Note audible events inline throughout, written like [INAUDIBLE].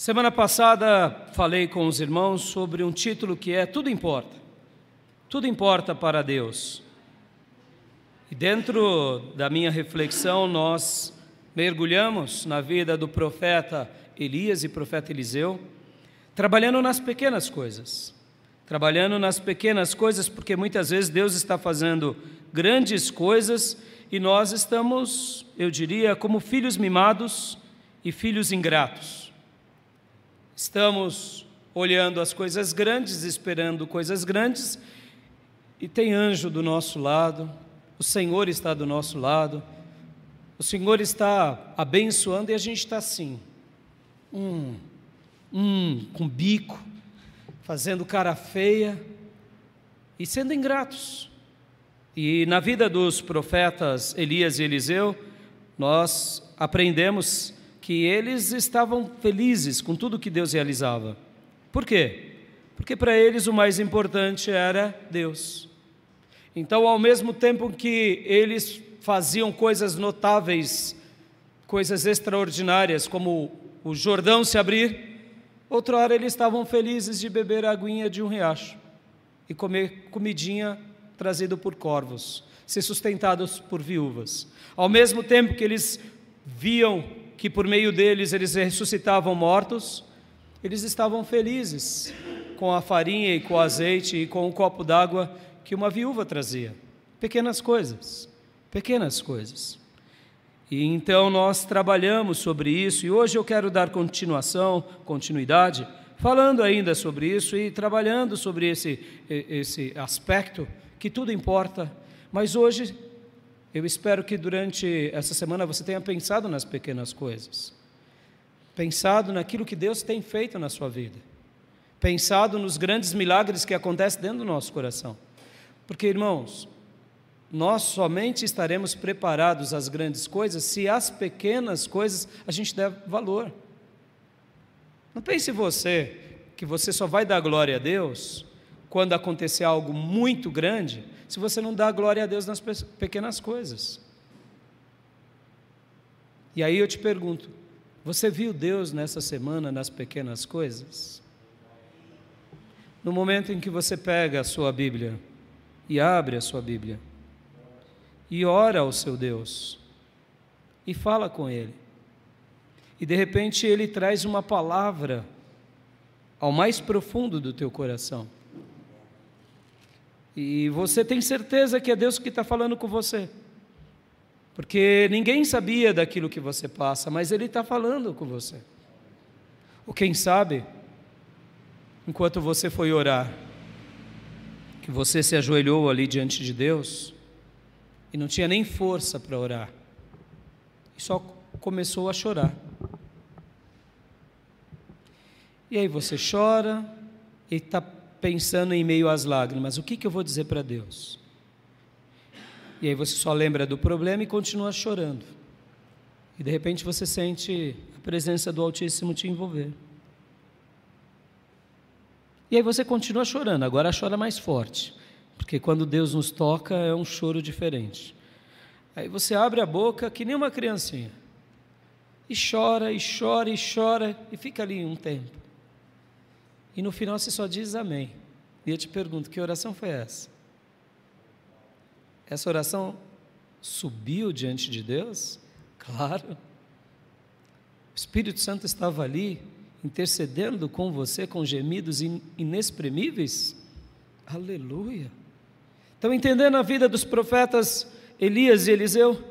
Semana passada falei com os irmãos sobre um título que é Tudo Importa. Tudo importa para Deus. E dentro da minha reflexão, nós mergulhamos na vida do profeta Elias e profeta Eliseu, trabalhando nas pequenas coisas. Trabalhando nas pequenas coisas, porque muitas vezes Deus está fazendo grandes coisas e nós estamos, eu diria, como filhos mimados e filhos ingratos. Estamos olhando as coisas grandes, esperando coisas grandes, e tem anjo do nosso lado, o Senhor está do nosso lado, o Senhor está abençoando e a gente está assim, hum, hum, com bico, fazendo cara feia e sendo ingratos. E na vida dos profetas Elias e Eliseu, nós aprendemos que eles estavam felizes com tudo que Deus realizava. Por quê? Porque para eles o mais importante era Deus. Então, ao mesmo tempo que eles faziam coisas notáveis, coisas extraordinárias, como o Jordão se abrir, outra hora eles estavam felizes de beber a aguinha de um riacho e comer comidinha trazida por corvos, ser sustentados por viúvas. Ao mesmo tempo que eles viam que por meio deles eles ressuscitavam mortos, eles estavam felizes com a farinha e com o azeite e com o copo d'água que uma viúva trazia. Pequenas coisas, pequenas coisas. E então nós trabalhamos sobre isso e hoje eu quero dar continuação, continuidade, falando ainda sobre isso e trabalhando sobre esse, esse aspecto que tudo importa, mas hoje eu espero que durante essa semana você tenha pensado nas pequenas coisas, pensado naquilo que Deus tem feito na sua vida, pensado nos grandes milagres que acontecem dentro do nosso coração. Porque, irmãos, nós somente estaremos preparados às grandes coisas se às pequenas coisas a gente der valor. Não pense você que você só vai dar glória a Deus quando acontecer algo muito grande se você não dá glória a Deus nas pequenas coisas. E aí eu te pergunto: você viu Deus nessa semana nas pequenas coisas? No momento em que você pega a sua Bíblia e abre a sua Bíblia e ora ao seu Deus e fala com Ele, e de repente Ele traz uma palavra ao mais profundo do teu coração e você tem certeza que é Deus que está falando com você. Porque ninguém sabia daquilo que você passa, mas Ele está falando com você. Ou quem sabe, enquanto você foi orar, que você se ajoelhou ali diante de Deus e não tinha nem força para orar, e só começou a chorar. E aí você chora e está pensando em meio às lágrimas: o que, que eu vou dizer para Deus? E aí você só lembra do problema e continua chorando. E de repente você sente a presença do Altíssimo te envolver. E aí você continua chorando, agora chora mais forte, porque quando Deus nos toca é um choro diferente. Aí você abre a boca que nem uma criancinha, e chora, e chora, e chora, e fica ali um tempo. E no final você só diz amém. E eu te pergunto: que oração foi essa? Essa oração subiu diante de Deus? Claro. O Espírito Santo estava ali intercedendo com você com gemidos inexprimíveis? Aleluia. Estão entendendo a vida dos profetas Elias e Eliseu?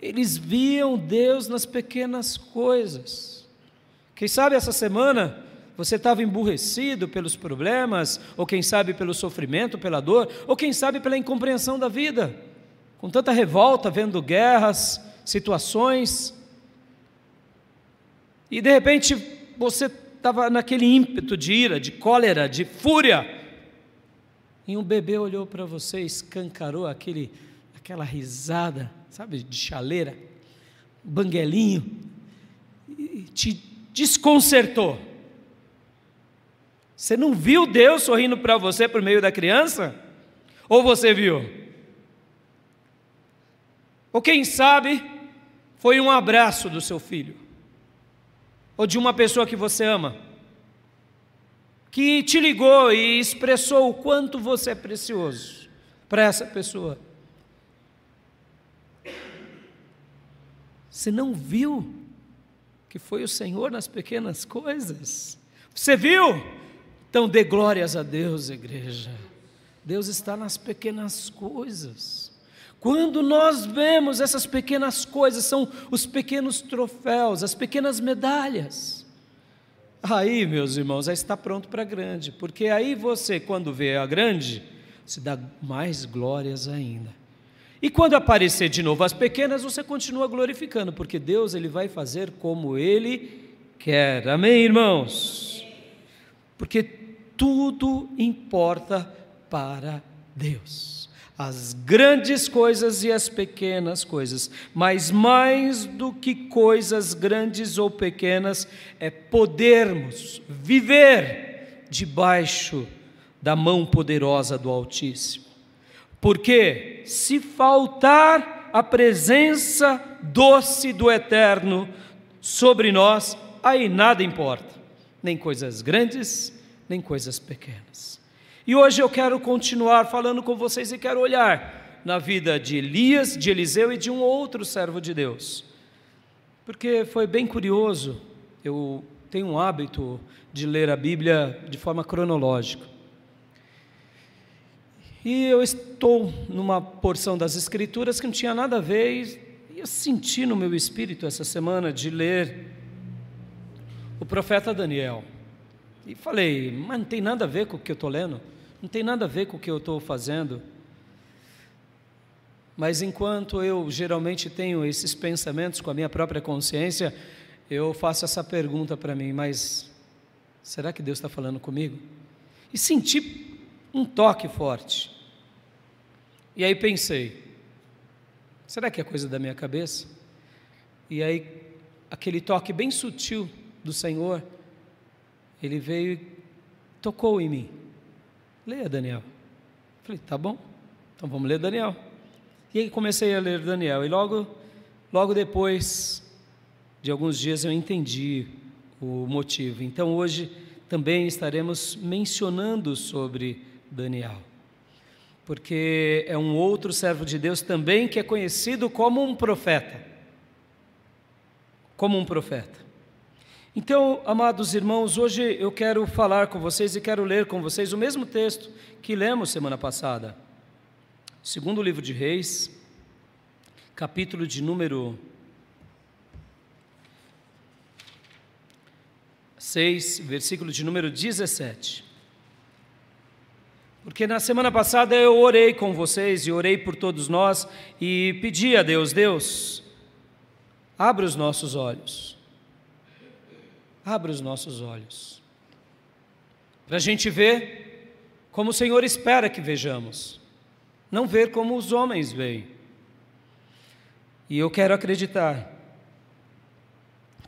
Eles viam Deus nas pequenas coisas. Quem sabe essa semana você estava emburrecido pelos problemas, ou quem sabe pelo sofrimento, pela dor, ou quem sabe pela incompreensão da vida, com tanta revolta, vendo guerras, situações. E de repente você estava naquele ímpeto de ira, de cólera, de fúria. E um bebê olhou para você, escancarou aquele, aquela risada, sabe, de chaleira, banguelinho, e te desconcertou. Você não viu Deus sorrindo para você por meio da criança? Ou você viu? Ou quem sabe foi um abraço do seu filho? ou de uma pessoa que você ama, que te ligou e expressou o quanto você é precioso para essa pessoa. Você não viu que foi o Senhor nas pequenas coisas? Você viu? Então dê glórias a Deus, igreja. Deus está nas pequenas coisas. Quando nós vemos essas pequenas coisas, são os pequenos troféus, as pequenas medalhas. Aí, meus irmãos, já está pronto para a grande, porque aí você, quando vê a grande, se dá mais glórias ainda. E quando aparecer de novo as pequenas, você continua glorificando, porque Deus ele vai fazer como ele quer. Amém, irmãos? Porque tudo importa para Deus as grandes coisas e as pequenas coisas, mas mais do que coisas grandes ou pequenas, é podermos viver debaixo da mão poderosa do Altíssimo. Porque se faltar a presença doce do Eterno sobre nós, aí nada importa, nem coisas grandes, nem coisas pequenas. E hoje eu quero continuar falando com vocês e quero olhar na vida de Elias, de Eliseu e de um outro servo de Deus. Porque foi bem curioso, eu tenho um hábito de ler a Bíblia de forma cronológica. E eu estou numa porção das Escrituras que não tinha nada a ver, e eu senti no meu espírito essa semana de ler o profeta Daniel. E falei, mas não tem nada a ver com o que eu estou lendo. Não tem nada a ver com o que eu estou fazendo. Mas enquanto eu geralmente tenho esses pensamentos com a minha própria consciência, eu faço essa pergunta para mim: mas será que Deus está falando comigo? E senti um toque forte. E aí pensei: será que é coisa da minha cabeça? E aí, aquele toque bem sutil do Senhor, ele veio e tocou em mim. Leia Daniel. Falei, tá bom, então vamos ler Daniel. E aí comecei a ler Daniel, e logo, logo depois de alguns dias eu entendi o motivo. Então hoje também estaremos mencionando sobre Daniel, porque é um outro servo de Deus também que é conhecido como um profeta. Como um profeta. Então, amados irmãos, hoje eu quero falar com vocês e quero ler com vocês o mesmo texto que lemos semana passada. Segundo o livro de Reis, capítulo de número 6, versículo de número 17. Porque na semana passada eu orei com vocês e orei por todos nós e pedi a Deus: Deus, abra os nossos olhos Abra os nossos olhos. Para a gente ver como o Senhor espera que vejamos, não ver como os homens veem. E eu quero acreditar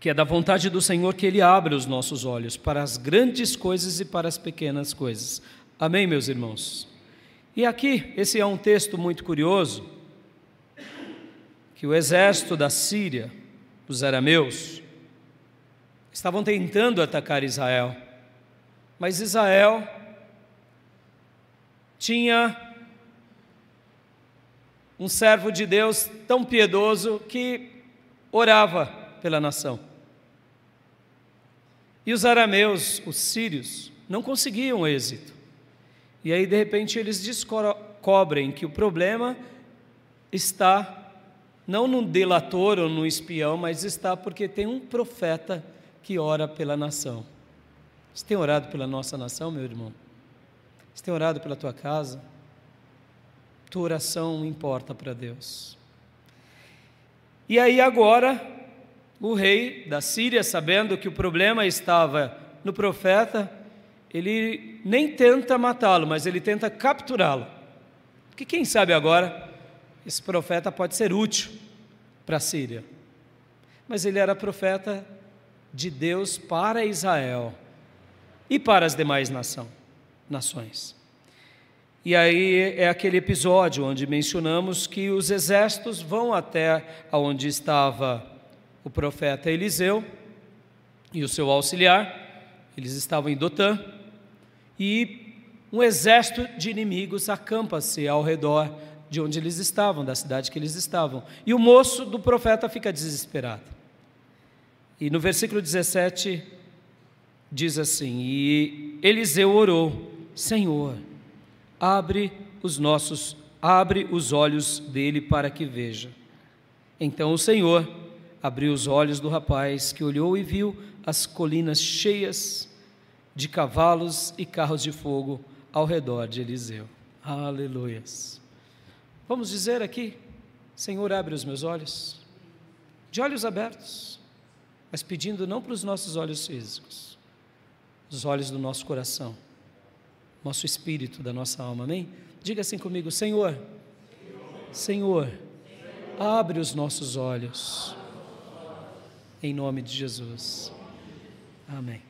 que é da vontade do Senhor que Ele abra os nossos olhos para as grandes coisas e para as pequenas coisas. Amém, meus irmãos? E aqui, esse é um texto muito curioso, que o exército da Síria, os arameus, estavam tentando atacar Israel. Mas Israel tinha um servo de Deus tão piedoso que orava pela nação. E os arameus, os sírios, não conseguiam êxito. E aí, de repente, eles descobrem que o problema está não no delator ou no espião, mas está porque tem um profeta que ora pela nação. Você tem orado pela nossa nação, meu irmão? Você tem orado pela tua casa? Tua oração importa para Deus. E aí agora, o rei da Síria, sabendo que o problema estava no profeta, ele nem tenta matá-lo, mas ele tenta capturá-lo. Porque quem sabe agora, esse profeta pode ser útil para a Síria. Mas ele era profeta de Deus para Israel e para as demais nação, nações. E aí é aquele episódio onde mencionamos que os exércitos vão até onde estava o profeta Eliseu e o seu auxiliar, eles estavam em Dotã, e um exército de inimigos acampa-se ao redor de onde eles estavam, da cidade que eles estavam. E o moço do profeta fica desesperado. E no versículo 17 diz assim: E Eliseu orou: Senhor, abre os nossos, abre os olhos dele para que veja. Então o Senhor abriu os olhos do rapaz, que olhou e viu as colinas cheias de cavalos e carros de fogo ao redor de Eliseu. Aleluias. Vamos dizer aqui, Senhor, abre os meus olhos, de olhos abertos, mas pedindo não para os nossos olhos físicos, os olhos do nosso coração, nosso espírito, da nossa alma, amém? Diga assim comigo, Senhor, Senhor, abre os nossos olhos, em nome de Jesus. Amém.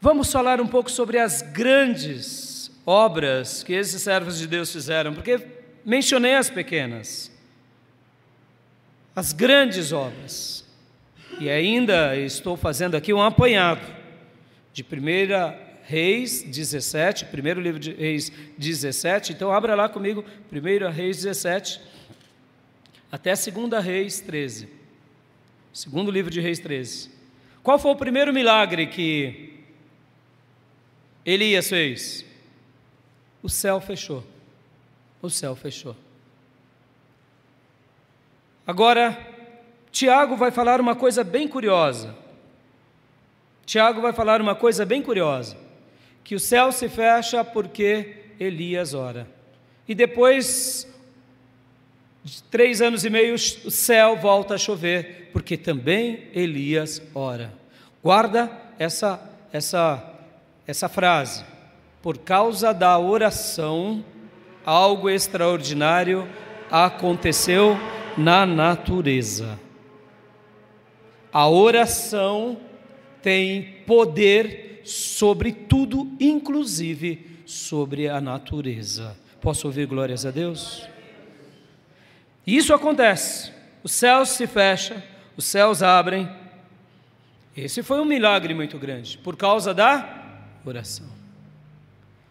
Vamos falar um pouco sobre as grandes obras que esses servos de Deus fizeram, porque mencionei as pequenas, as grandes obras. E ainda estou fazendo aqui um apanhado de 1 Reis 17, primeiro livro de Reis 17. Então abra lá comigo, 1 Reis 17 até 2 Reis 13. Segundo livro de Reis 13. Qual foi o primeiro milagre que Elias fez? O céu fechou. O céu fechou. Agora, Tiago vai falar uma coisa bem curiosa. Tiago vai falar uma coisa bem curiosa: que o céu se fecha porque Elias ora. E depois de três anos e meio, o céu volta a chover, porque também Elias ora. Guarda essa, essa, essa frase. Por causa da oração, algo extraordinário aconteceu na natureza. A oração tem poder sobre tudo, inclusive sobre a natureza. Posso ouvir glórias a Deus? Isso acontece. Os céus se fecham, os céus abrem. Esse foi um milagre muito grande, por causa da oração.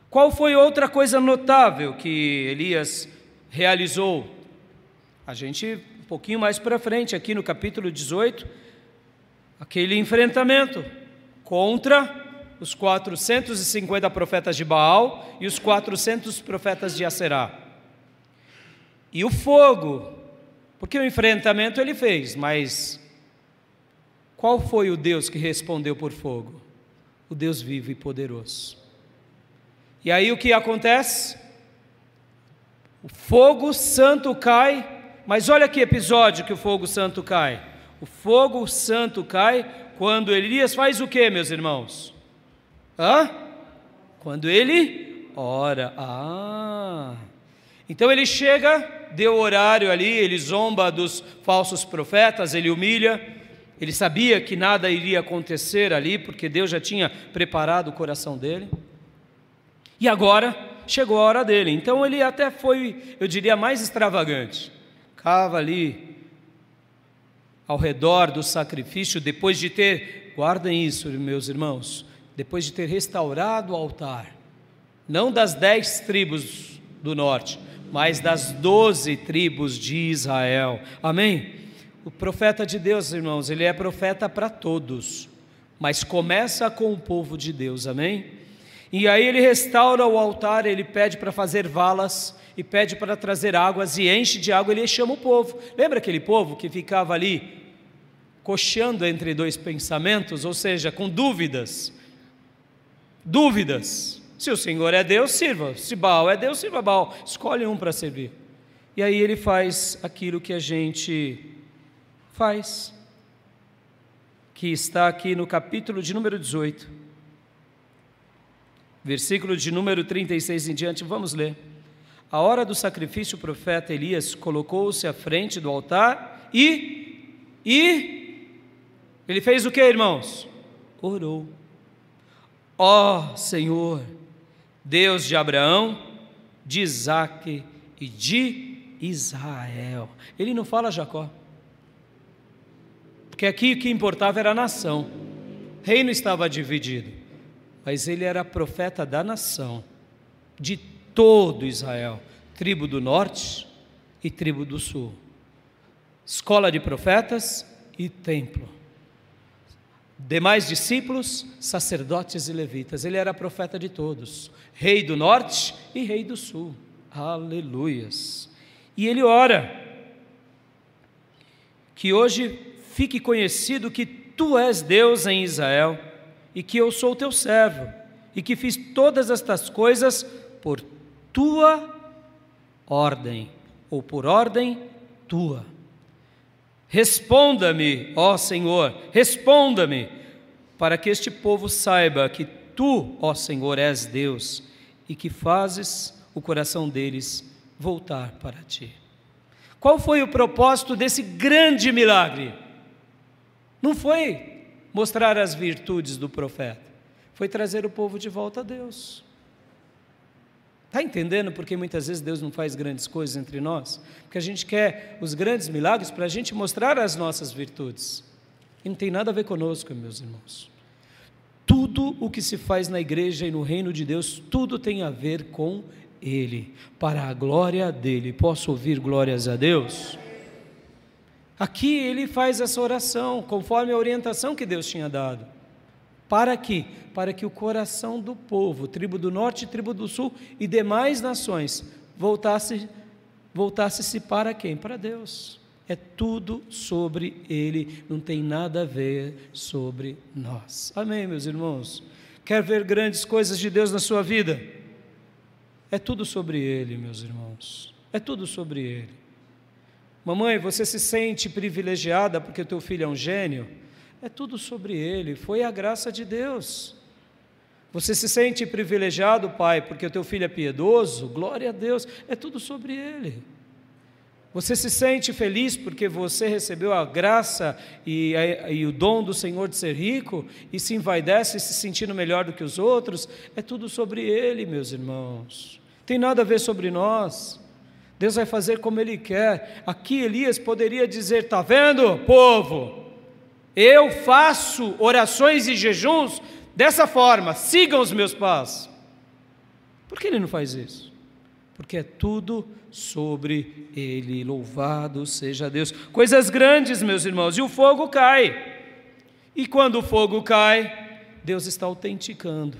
Qual foi outra coisa notável que Elias realizou? A gente, um pouquinho mais para frente, aqui no capítulo 18, aquele enfrentamento contra os 450 profetas de Baal e os 400 profetas de Aserá. E o fogo, porque o enfrentamento ele fez, mas qual foi o Deus que respondeu por fogo? O Deus vivo e poderoso. E aí o que acontece? O fogo santo cai, mas olha que episódio que o fogo santo cai. O fogo santo cai quando Elias faz o que, meus irmãos? Hã? Quando ele ora. Ah! Então ele chega, deu horário ali, ele zomba dos falsos profetas, ele humilha. Ele sabia que nada iria acontecer ali, porque Deus já tinha preparado o coração dele. E agora chegou a hora dele. Então ele até foi, eu diria, mais extravagante. Cava ali ao redor do sacrifício, depois de ter, guardem isso, meus irmãos, depois de ter restaurado o altar, não das dez tribos do norte, mas das doze tribos de Israel. Amém? O profeta de Deus, irmãos, ele é profeta para todos, mas começa com o povo de Deus, amém? E aí ele restaura o altar, ele pede para fazer valas e pede para trazer águas e enche de água, ele chama o povo. Lembra aquele povo que ficava ali cocheando entre dois pensamentos, ou seja, com dúvidas? Dúvidas. Se o Senhor é Deus, sirva. Se Baal é Deus, sirva Baal. Escolhe um para servir. E aí ele faz aquilo que a gente faz, que está aqui no capítulo de número 18, versículo de número 36 em diante. Vamos ler. A hora do sacrifício, o profeta Elias colocou-se à frente do altar e, e, ele fez o que, irmãos? Orou. Ó oh, Senhor, Deus de Abraão, de Isaac e de Israel. Ele não fala Jacó. Porque aqui o que importava era a nação. O reino estava dividido, mas ele era profeta da nação, de todo Israel, tribo do norte e tribo do sul. Escola de profetas e templo. Demais discípulos, sacerdotes e levitas. Ele era profeta de todos, rei do norte e rei do sul. Aleluias. E ele ora que hoje fique conhecido que tu és Deus em Israel e que eu sou teu servo e que fiz todas estas coisas por tua ordem ou por ordem tua. Responda-me, ó Senhor, responda-me, para que este povo saiba que tu, ó Senhor, és Deus e que fazes o coração deles voltar para ti. Qual foi o propósito desse grande milagre? Não foi mostrar as virtudes do profeta, foi trazer o povo de volta a Deus. Está entendendo porque muitas vezes Deus não faz grandes coisas entre nós? Porque a gente quer os grandes milagres para a gente mostrar as nossas virtudes. E não tem nada a ver conosco, meus irmãos. Tudo o que se faz na igreja e no reino de Deus, tudo tem a ver com Ele, para a glória dele. Posso ouvir glórias a Deus? Aqui ele faz essa oração, conforme a orientação que Deus tinha dado. Para que? Para que o coração do povo, tribo do norte, tribo do sul e demais nações, voltasse voltasse-se para quem? Para Deus. É tudo sobre Ele, não tem nada a ver sobre nós. Amém, meus irmãos? Quer ver grandes coisas de Deus na sua vida? É tudo sobre Ele, meus irmãos. É tudo sobre Ele. Mamãe, você se sente privilegiada porque o teu filho é um gênio? É tudo sobre ele, foi a graça de Deus. Você se sente privilegiado, pai, porque o teu filho é piedoso? Glória a Deus, é tudo sobre ele. Você se sente feliz porque você recebeu a graça e, e, o dom do Senhor de ser rico e se envaidece se sentindo melhor do que os outros? É tudo sobre Ele, meus irmãos. Tem nada a ver sobre nós. Deus vai fazer como Ele quer. Aqui Elias poderia dizer: Está vendo, povo? Eu faço orações e jejuns dessa forma, sigam os meus passos. Por que ele não faz isso? Porque é tudo sobre ele. Louvado seja Deus. Coisas grandes, meus irmãos, e o fogo cai. E quando o fogo cai, Deus está autenticando.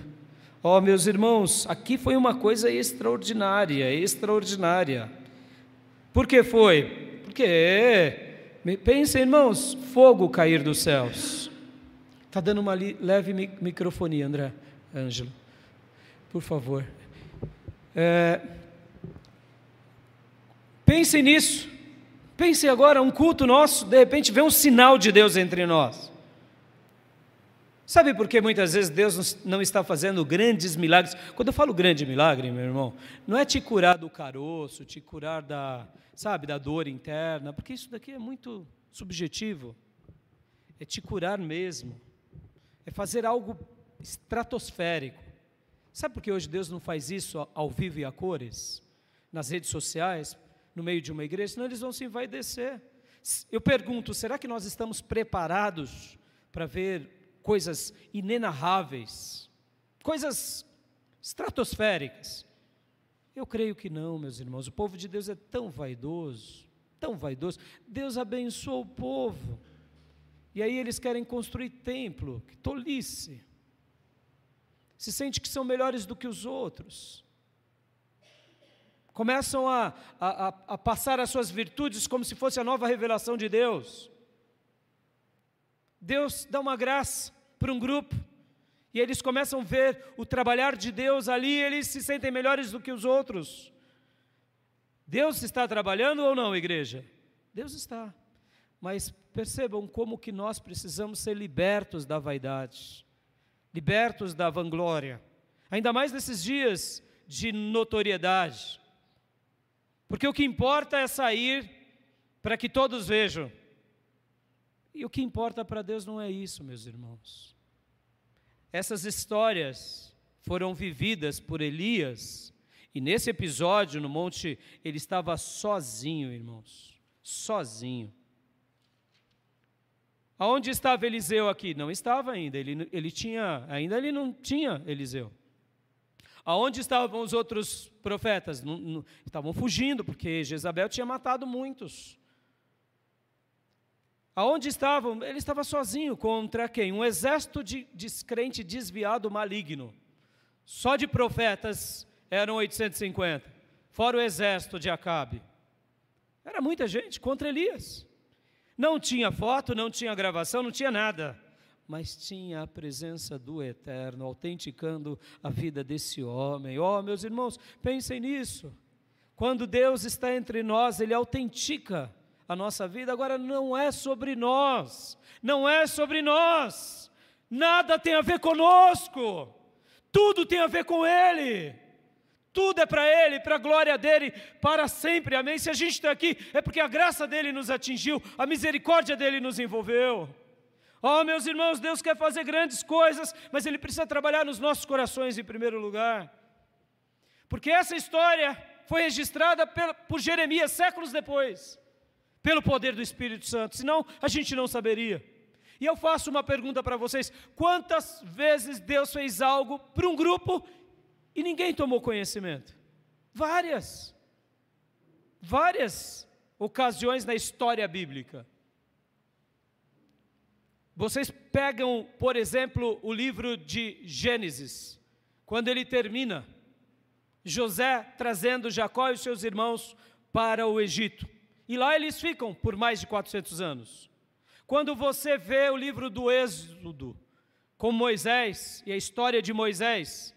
Ó, oh, meus irmãos, aqui foi uma coisa extraordinária, extraordinária. Por que foi? Porque Pensem, irmãos, fogo cair dos céus. Está dando uma leve microfonia, André, Ângelo. Por favor. É, pensem nisso. Pensem agora, um culto nosso, de repente vê um sinal de Deus entre nós. Sabe por que muitas vezes Deus não está fazendo grandes milagres? Quando eu falo grande milagre, meu irmão, não é te curar do caroço, te curar da, sabe, da dor interna, porque isso daqui é muito subjetivo. É te curar mesmo. É fazer algo estratosférico. Sabe por que hoje Deus não faz isso ao vivo e a cores? Nas redes sociais, no meio de uma igreja? Senão eles vão se envaidecer. Eu pergunto, será que nós estamos preparados para ver coisas inenarráveis? Coisas estratosféricas? Eu creio que não, meus irmãos. O povo de Deus é tão vaidoso, tão vaidoso. Deus abençoou o povo. E aí eles querem construir templo, que tolice. Se sente que são melhores do que os outros. Começam a, a, a passar as suas virtudes como se fosse a nova revelação de Deus. Deus dá uma graça para um grupo, e eles começam a ver o trabalhar de Deus ali, eles se sentem melhores do que os outros. Deus está trabalhando ou não, igreja? Deus está. Mas percebam como que nós precisamos ser libertos da vaidade, libertos da vanglória, ainda mais nesses dias de notoriedade. Porque o que importa é sair para que todos vejam. E o que importa para Deus não é isso, meus irmãos. Essas histórias foram vividas por Elias, e nesse episódio no monte ele estava sozinho, irmãos, sozinho. Aonde estava Eliseu aqui? Não estava ainda, ele, ele tinha, ainda ele não tinha Eliseu. Aonde estavam os outros profetas? Não, não, estavam fugindo, porque Jezabel tinha matado muitos. Aonde estavam? Ele estava sozinho contra quem? Um exército de descrente desviado maligno. Só de profetas eram 850, fora o exército de Acabe. Era muita gente contra Elias. Não tinha foto, não tinha gravação, não tinha nada, mas tinha a presença do Eterno autenticando a vida desse homem. Oh, meus irmãos, pensem nisso. Quando Deus está entre nós, Ele autentica a nossa vida. Agora, não é sobre nós, não é sobre nós, nada tem a ver conosco, tudo tem a ver com Ele. Tudo é para Ele, para a glória dele, para sempre, amém? Se a gente está aqui, é porque a graça dele nos atingiu, a misericórdia dele nos envolveu. Oh, meus irmãos, Deus quer fazer grandes coisas, mas Ele precisa trabalhar nos nossos corações em primeiro lugar. Porque essa história foi registrada por Jeremias séculos depois, pelo poder do Espírito Santo, senão a gente não saberia. E eu faço uma pergunta para vocês: quantas vezes Deus fez algo para um grupo e ninguém tomou conhecimento. Várias. Várias ocasiões na história bíblica. Vocês pegam, por exemplo, o livro de Gênesis, quando ele termina, José trazendo Jacó e seus irmãos para o Egito. E lá eles ficam por mais de 400 anos. Quando você vê o livro do Êxodo, com Moisés e a história de Moisés,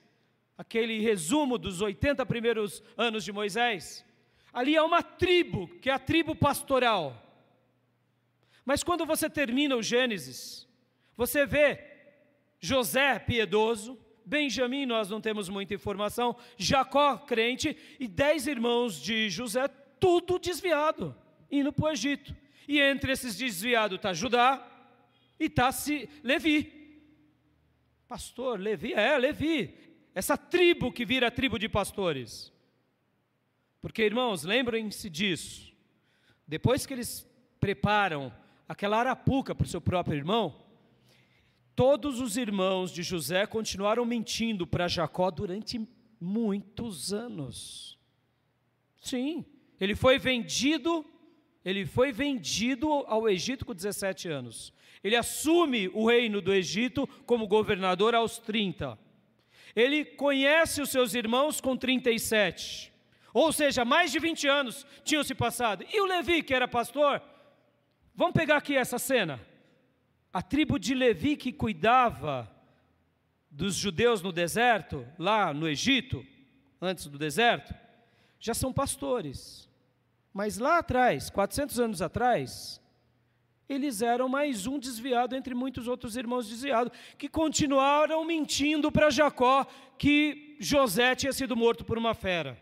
aquele resumo dos 80 primeiros anos de Moisés, ali há uma tribo, que é a tribo pastoral. Mas quando você termina o Gênesis, você vê José piedoso, Benjamim, nós não temos muita informação, Jacó crente e dez irmãos de José, tudo desviado, indo para o Egito. E entre esses desviados está Judá e está Levi. Pastor, Levi, é, Levi essa tribo que vira tribo de pastores. Porque, irmãos, lembrem-se disso. Depois que eles preparam aquela arapuca para o seu próprio irmão, todos os irmãos de José continuaram mentindo para Jacó durante muitos anos. Sim, ele foi vendido, ele foi vendido ao Egito com 17 anos. Ele assume o reino do Egito como governador aos 30. Ele conhece os seus irmãos com 37. Ou seja, mais de 20 anos tinham se passado. E o Levi, que era pastor? Vamos pegar aqui essa cena. A tribo de Levi que cuidava dos judeus no deserto, lá no Egito, antes do deserto, já são pastores. Mas lá atrás, 400 anos atrás, eles eram mais um desviado entre muitos outros irmãos desviados, que continuaram mentindo para Jacó que José tinha sido morto por uma fera.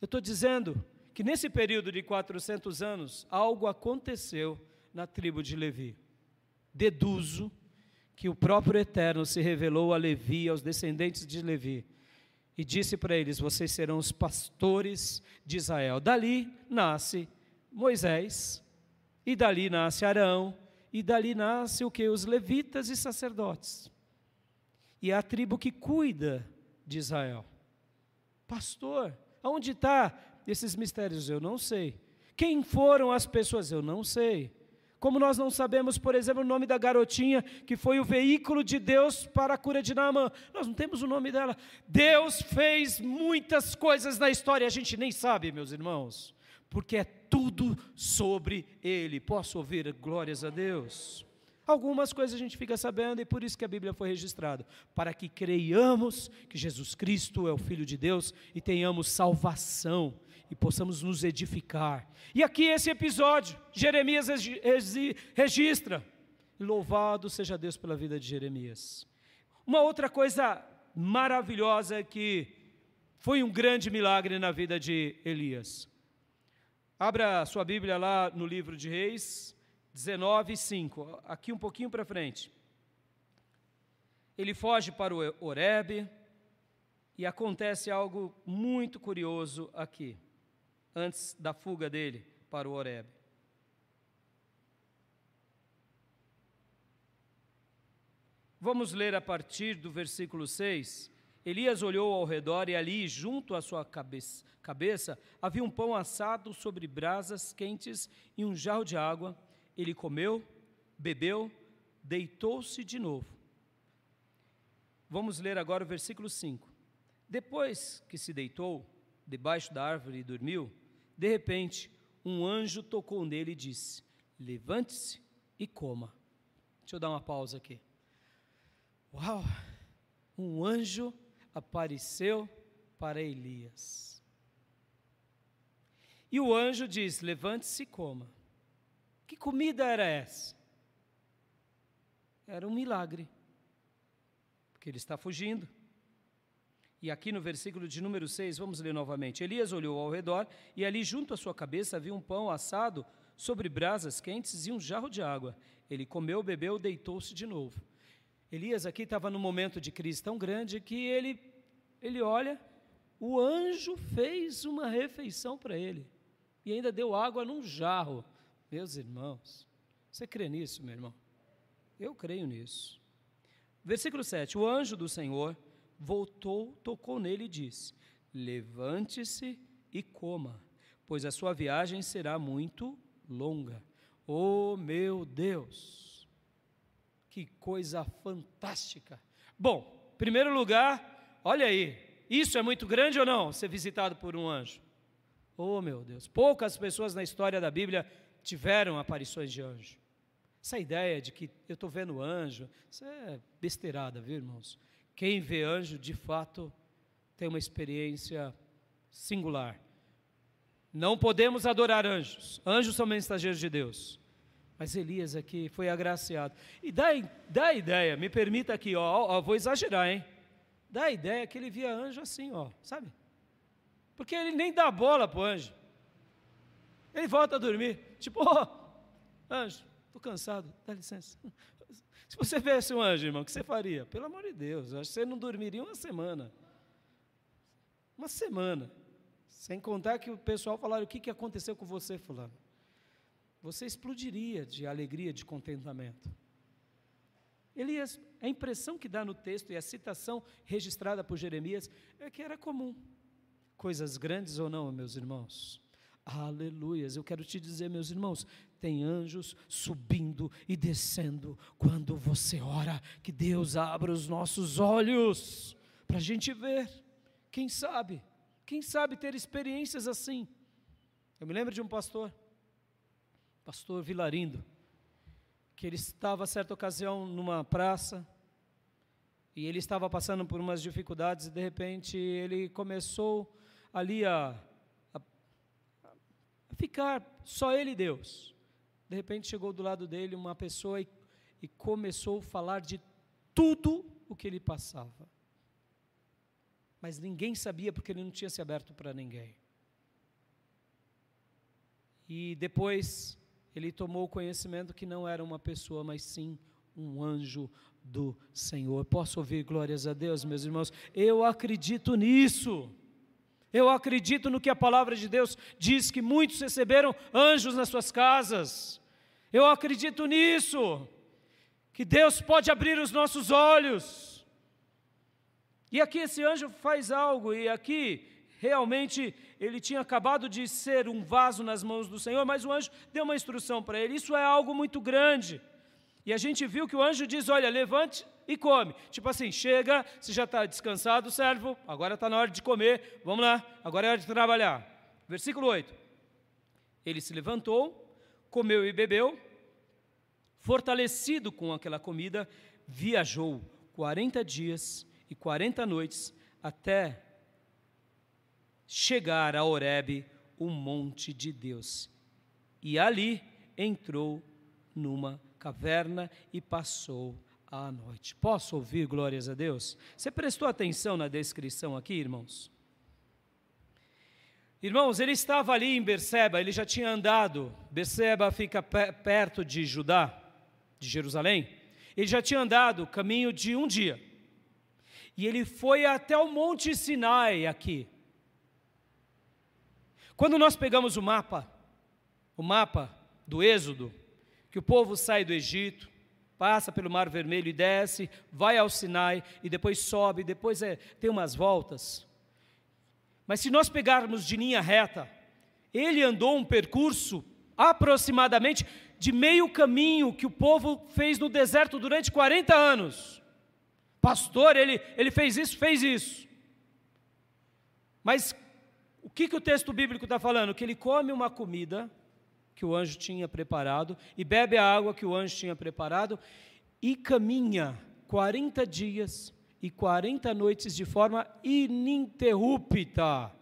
Eu estou dizendo que nesse período de 400 anos, algo aconteceu na tribo de Levi. Deduzo que o próprio Eterno se revelou a Levi, aos descendentes de Levi, e disse para eles: Vocês serão os pastores de Israel. Dali nasce Moisés, e dali nasce Arão, e dali nasce o que? Os levitas e sacerdotes. E é a tribo que cuida de Israel. Pastor, aonde está esses mistérios? Eu não sei. Quem foram as pessoas? Eu não sei. Como nós não sabemos, por exemplo, o nome da garotinha que foi o veículo de Deus para a cura de Naamã. Nós não temos o nome dela. Deus fez muitas coisas na história, a gente nem sabe, meus irmãos porque é tudo sobre Ele. Posso ouvir glórias a Deus? Algumas coisas a gente fica sabendo e por isso que a Bíblia foi registrada, para que creiamos que Jesus Cristo é o Filho de Deus e tenhamos salvação e possamos nos edificar. E aqui esse episódio, Jeremias registra. Louvado seja Deus pela vida de Jeremias. Uma outra coisa maravilhosa é que foi um grande milagre na vida de Elias. Abra sua Bíblia lá no livro de Reis, 19, 5. Aqui um pouquinho para frente. Ele foge para o Horebe e acontece algo muito curioso aqui, antes da fuga dele para o Horeb. Vamos ler a partir do versículo 6. Elias olhou ao redor e ali, junto à sua cabeça, cabeça, havia um pão assado sobre brasas quentes e um jarro de água. Ele comeu, bebeu, deitou-se de novo. Vamos ler agora o versículo 5. Depois que se deitou debaixo da árvore e dormiu, de repente um anjo tocou nele e disse: Levante-se e coma. Deixa eu dar uma pausa aqui. Uau! Um anjo apareceu para Elias. E o anjo diz: Levante-se e coma. Que comida era essa? Era um milagre, porque ele está fugindo. E aqui no versículo de número 6, vamos ler novamente. Elias olhou ao redor e ali junto à sua cabeça havia um pão assado sobre brasas quentes e um jarro de água. Ele comeu, bebeu, deitou-se de novo. Elias aqui estava num momento de crise tão grande que ele, ele olha, o anjo fez uma refeição para ele e ainda deu água num jarro. Meus irmãos, você crê nisso, meu irmão? Eu creio nisso. Versículo 7: O anjo do Senhor voltou, tocou nele e disse: Levante-se e coma, pois a sua viagem será muito longa. Oh, meu Deus! Que coisa fantástica. Bom, primeiro lugar, olha aí, isso é muito grande ou não, ser visitado por um anjo? Oh, meu Deus, poucas pessoas na história da Bíblia tiveram aparições de anjo. Essa ideia de que eu estou vendo anjo, isso é besteirada, viu, irmãos? Quem vê anjo, de fato, tem uma experiência singular. Não podemos adorar anjos. Anjos são mensageiros de Deus. Mas Elias aqui foi agraciado. E dá, dá a ideia, me permita aqui, ó, ó, vou exagerar, hein? Dá a ideia que ele via anjo assim, ó, sabe? Porque ele nem dá bola para o anjo. Ele volta a dormir. Tipo, [LAUGHS] ó, anjo, estou cansado, dá licença. Se você viesse um anjo, irmão, o que você faria? Pelo amor de Deus, acho que você não dormiria uma semana. Uma semana. Sem contar que o pessoal falaram, o que, que aconteceu com você, fulano? você explodiria de alegria, de contentamento. Elias, a impressão que dá no texto e a citação registrada por Jeremias é que era comum. Coisas grandes ou não, meus irmãos? Aleluias, eu quero te dizer, meus irmãos, tem anjos subindo e descendo quando você ora, que Deus abra os nossos olhos para a gente ver. Quem sabe? Quem sabe ter experiências assim? Eu me lembro de um pastor pastor Vilarindo, que ele estava, a certa ocasião, numa praça, e ele estava passando por umas dificuldades, e de repente ele começou ali a, a, a ficar só ele e Deus. De repente chegou do lado dele uma pessoa e, e começou a falar de tudo o que ele passava. Mas ninguém sabia porque ele não tinha se aberto para ninguém. E depois ele tomou conhecimento que não era uma pessoa, mas sim um anjo do Senhor. Posso ouvir glórias a Deus, meus irmãos? Eu acredito nisso. Eu acredito no que a palavra de Deus diz que muitos receberam anjos nas suas casas. Eu acredito nisso. Que Deus pode abrir os nossos olhos. E aqui esse anjo faz algo, e aqui realmente ele tinha acabado de ser um vaso nas mãos do Senhor, mas o anjo deu uma instrução para ele. Isso é algo muito grande. E a gente viu que o anjo diz: Olha, levante e come. Tipo assim, chega, você já está descansado, servo, agora está na hora de comer, vamos lá, agora é hora de trabalhar. Versículo 8: Ele se levantou, comeu e bebeu, fortalecido com aquela comida, viajou 40 dias e 40 noites até chegar a Horebe, o monte de Deus. E ali entrou numa caverna e passou a noite. Posso ouvir glórias a Deus? Você prestou atenção na descrição aqui, irmãos? Irmãos, ele estava ali em Berseba, ele já tinha andado. Berseba fica perto de Judá, de Jerusalém. Ele já tinha andado caminho de um dia. E ele foi até o Monte Sinai aqui. Quando nós pegamos o mapa, o mapa do Êxodo, que o povo sai do Egito, passa pelo Mar Vermelho e desce, vai ao Sinai e depois sobe, depois é, tem umas voltas. Mas se nós pegarmos de linha reta, ele andou um percurso aproximadamente de meio caminho que o povo fez no deserto durante 40 anos. Pastor, ele, ele fez isso, fez isso. Mas o que, que o texto bíblico está falando? Que ele come uma comida que o anjo tinha preparado e bebe a água que o anjo tinha preparado e caminha 40 dias e 40 noites de forma ininterrupta.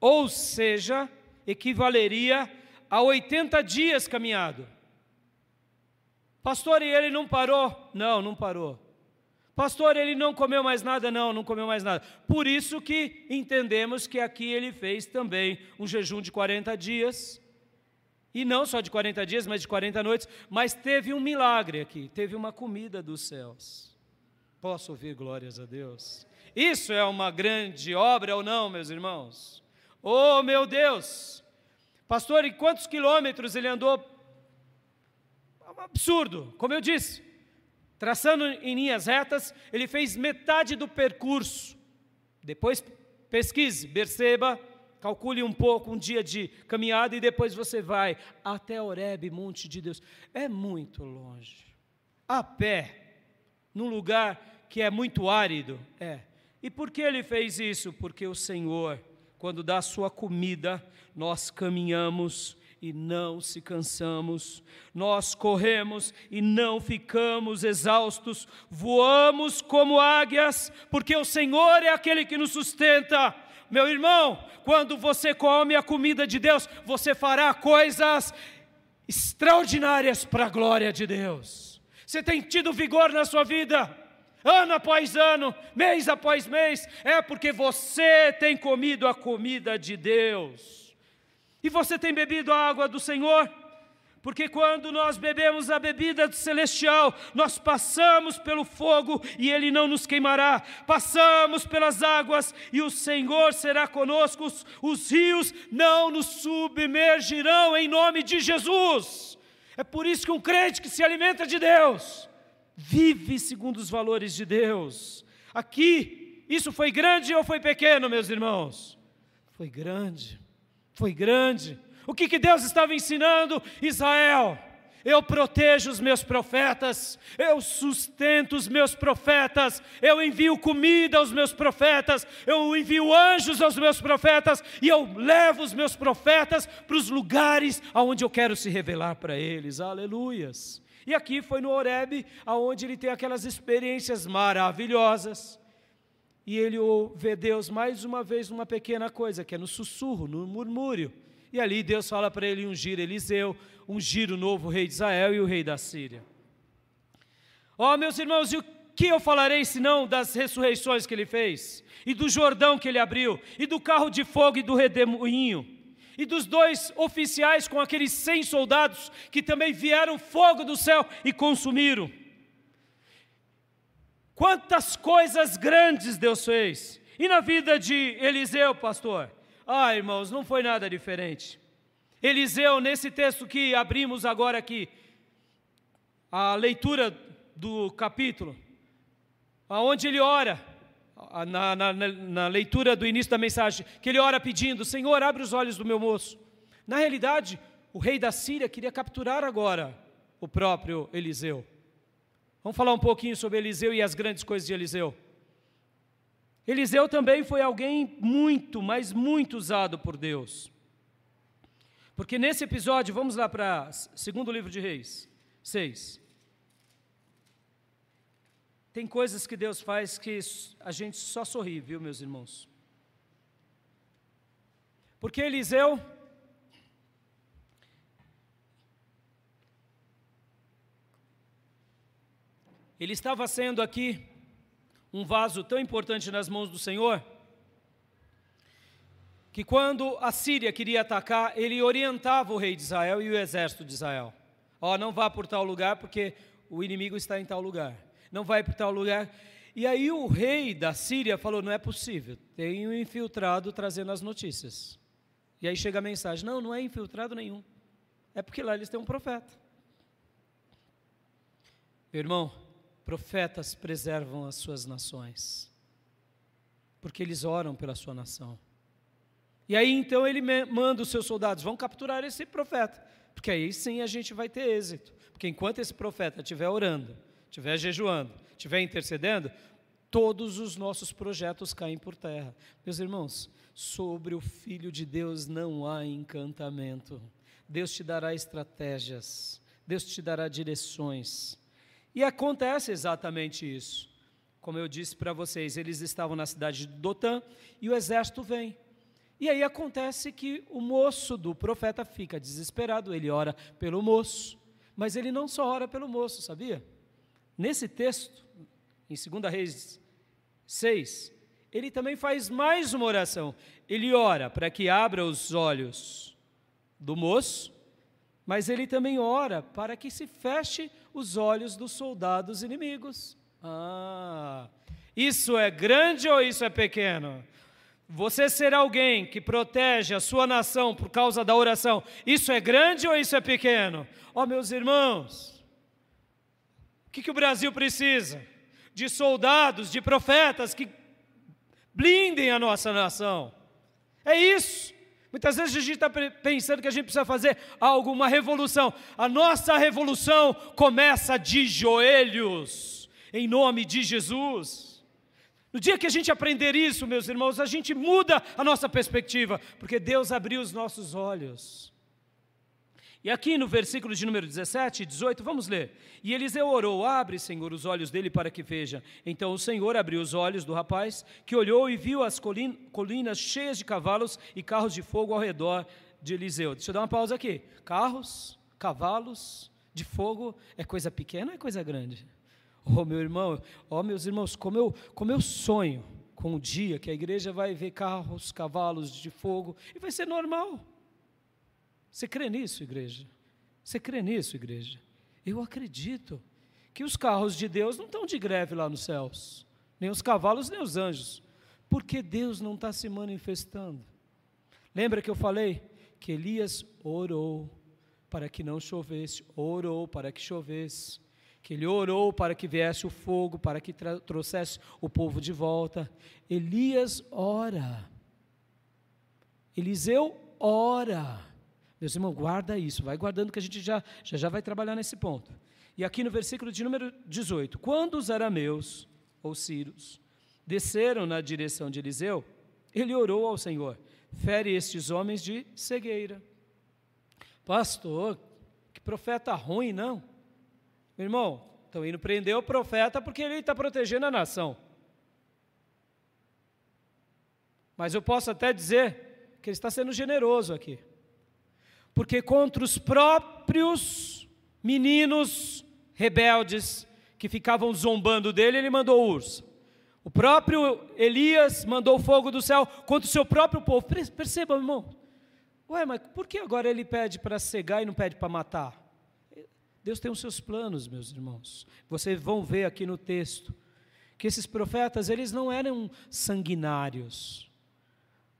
Ou seja, equivaleria a 80 dias caminhado. Pastor, e ele não parou? Não, não parou. Pastor, ele não comeu mais nada? Não, não comeu mais nada. Por isso que entendemos que aqui ele fez também um jejum de 40 dias. E não só de 40 dias, mas de 40 noites. Mas teve um milagre aqui, teve uma comida dos céus. Posso ouvir glórias a Deus? Isso é uma grande obra ou não, meus irmãos? Oh, meu Deus! Pastor, e quantos quilômetros ele andou? É um absurdo, como eu disse. Traçando em linhas retas, ele fez metade do percurso. Depois pesquise, perceba, calcule um pouco, um dia de caminhada e depois você vai até Horebe, monte de Deus. É muito longe. A pé, num lugar que é muito árido. É. E por que ele fez isso? Porque o Senhor, quando dá sua comida, nós caminhamos e não se cansamos, nós corremos e não ficamos exaustos, voamos como águias, porque o Senhor é aquele que nos sustenta. Meu irmão, quando você come a comida de Deus, você fará coisas extraordinárias para a glória de Deus. Você tem tido vigor na sua vida? ano após ano, mês após mês, é porque você tem comido a comida de Deus. E você tem bebido a água do Senhor? Porque quando nós bebemos a bebida celestial, nós passamos pelo fogo e ele não nos queimará. Passamos pelas águas e o Senhor será conosco. Os, os rios não nos submergirão em nome de Jesus. É por isso que um crente que se alimenta de Deus vive segundo os valores de Deus. Aqui, isso foi grande ou foi pequeno, meus irmãos? Foi grande foi grande. O que, que Deus estava ensinando? Israel, eu protejo os meus profetas, eu sustento os meus profetas, eu envio comida aos meus profetas, eu envio anjos aos meus profetas e eu levo os meus profetas para os lugares aonde eu quero se revelar para eles. Aleluias. E aqui foi no Horebe, aonde ele tem aquelas experiências maravilhosas. E ele vê Deus mais uma vez numa pequena coisa, que é no sussurro, no murmúrio. E ali Deus fala para ele ungir Eliseu, ungir o novo rei de Israel e o rei da Síria. Ó oh, meus irmãos, e o que eu falarei senão das ressurreições que ele fez? E do Jordão que ele abriu? E do carro de fogo e do redemoinho? E dos dois oficiais com aqueles cem soldados que também vieram fogo do céu e consumiram? Quantas coisas grandes Deus fez. E na vida de Eliseu, pastor? Ah, irmãos, não foi nada diferente. Eliseu, nesse texto que abrimos agora aqui, a leitura do capítulo, aonde ele ora, na, na, na, leitura do início da mensagem, que ele ora pedindo: Senhor, abre os olhos do meu moço. Na realidade, o rei da Síria queria capturar agora o próprio Eliseu. Vamos falar um pouquinho sobre Eliseu e as grandes coisas de Eliseu. Eliseu também foi alguém muito, mas muito usado por Deus. Porque nesse episódio, vamos lá para segundo livro de Reis, 6. Tem coisas que Deus faz que a gente só sorri, viu, meus irmãos? Porque Eliseu Ele estava sendo aqui um vaso tão importante nas mãos do Senhor, que quando a Síria queria atacar, ele orientava o rei de Israel e o exército de Israel. Ó, oh, não vá por tal lugar porque o inimigo está em tal lugar. Não vai por tal lugar. E aí o rei da Síria falou: não é possível, tem um infiltrado trazendo as notícias. E aí chega a mensagem: não, não é infiltrado nenhum. É porque lá eles têm um profeta. Meu irmão, profetas preservam as suas nações, porque eles oram pela sua nação. E aí então ele manda os seus soldados, vão capturar esse profeta, porque aí sim a gente vai ter êxito. Porque enquanto esse profeta estiver orando, estiver jejuando, estiver intercedendo, todos os nossos projetos caem por terra. Meus irmãos, sobre o Filho de Deus não há encantamento. Deus te dará estratégias, Deus te dará direções. E acontece exatamente isso. Como eu disse para vocês, eles estavam na cidade de Dotã e o exército vem. E aí acontece que o moço do profeta fica desesperado, ele ora pelo moço, mas ele não só ora pelo moço, sabia? Nesse texto, em 2 Reis 6, ele também faz mais uma oração. Ele ora para que abra os olhos do moço, mas ele também ora para que se feche os olhos dos soldados inimigos. Ah, isso é grande ou isso é pequeno? Você ser alguém que protege a sua nação por causa da oração, isso é grande ou isso é pequeno? Ó oh, meus irmãos, o que, que o Brasil precisa? De soldados, de profetas que blindem a nossa nação. É isso. Muitas vezes a gente está pensando que a gente precisa fazer algo, uma revolução. A nossa revolução começa de joelhos, em nome de Jesus. No dia que a gente aprender isso, meus irmãos, a gente muda a nossa perspectiva, porque Deus abriu os nossos olhos. E aqui no versículo de número 17 e 18, vamos ler. E Eliseu orou: Abre, Senhor, os olhos dele para que veja. Então o Senhor abriu os olhos do rapaz, que olhou e viu as colinas cheias de cavalos e carros de fogo ao redor de Eliseu. Deixa eu dar uma pausa aqui. Carros, cavalos de fogo é coisa pequena ou é coisa grande? Oh, meu irmão, oh, meus irmãos, como eu, como eu sonho com o dia que a igreja vai ver carros, cavalos de fogo e vai ser normal. Você crê nisso, igreja? Você crê nisso, igreja? Eu acredito que os carros de Deus não estão de greve lá nos céus, nem os cavalos, nem os anjos, porque Deus não está se manifestando. Lembra que eu falei que Elias orou para que não chovesse, orou para que chovesse que ele orou para que viesse o fogo, para que trouxesse o povo de volta. Elias ora. Eliseu ora. Meus irmãos, guarda isso, vai guardando que a gente já, já, já vai trabalhar nesse ponto. E aqui no versículo de número 18: Quando os arameus, ou sírios, desceram na direção de Eliseu, ele orou ao Senhor: Fere estes homens de cegueira. Pastor, que profeta ruim, não? Meu irmão, estão indo prender o profeta porque ele está protegendo a nação. Mas eu posso até dizer que ele está sendo generoso aqui. Porque contra os próprios meninos rebeldes que ficavam zombando dele, ele mandou urso. O próprio Elias mandou fogo do céu contra o seu próprio povo. Perceba, irmão. Ué, mas por que agora ele pede para cegar e não pede para matar? Deus tem os seus planos, meus irmãos. Vocês vão ver aqui no texto que esses profetas, eles não eram sanguinários.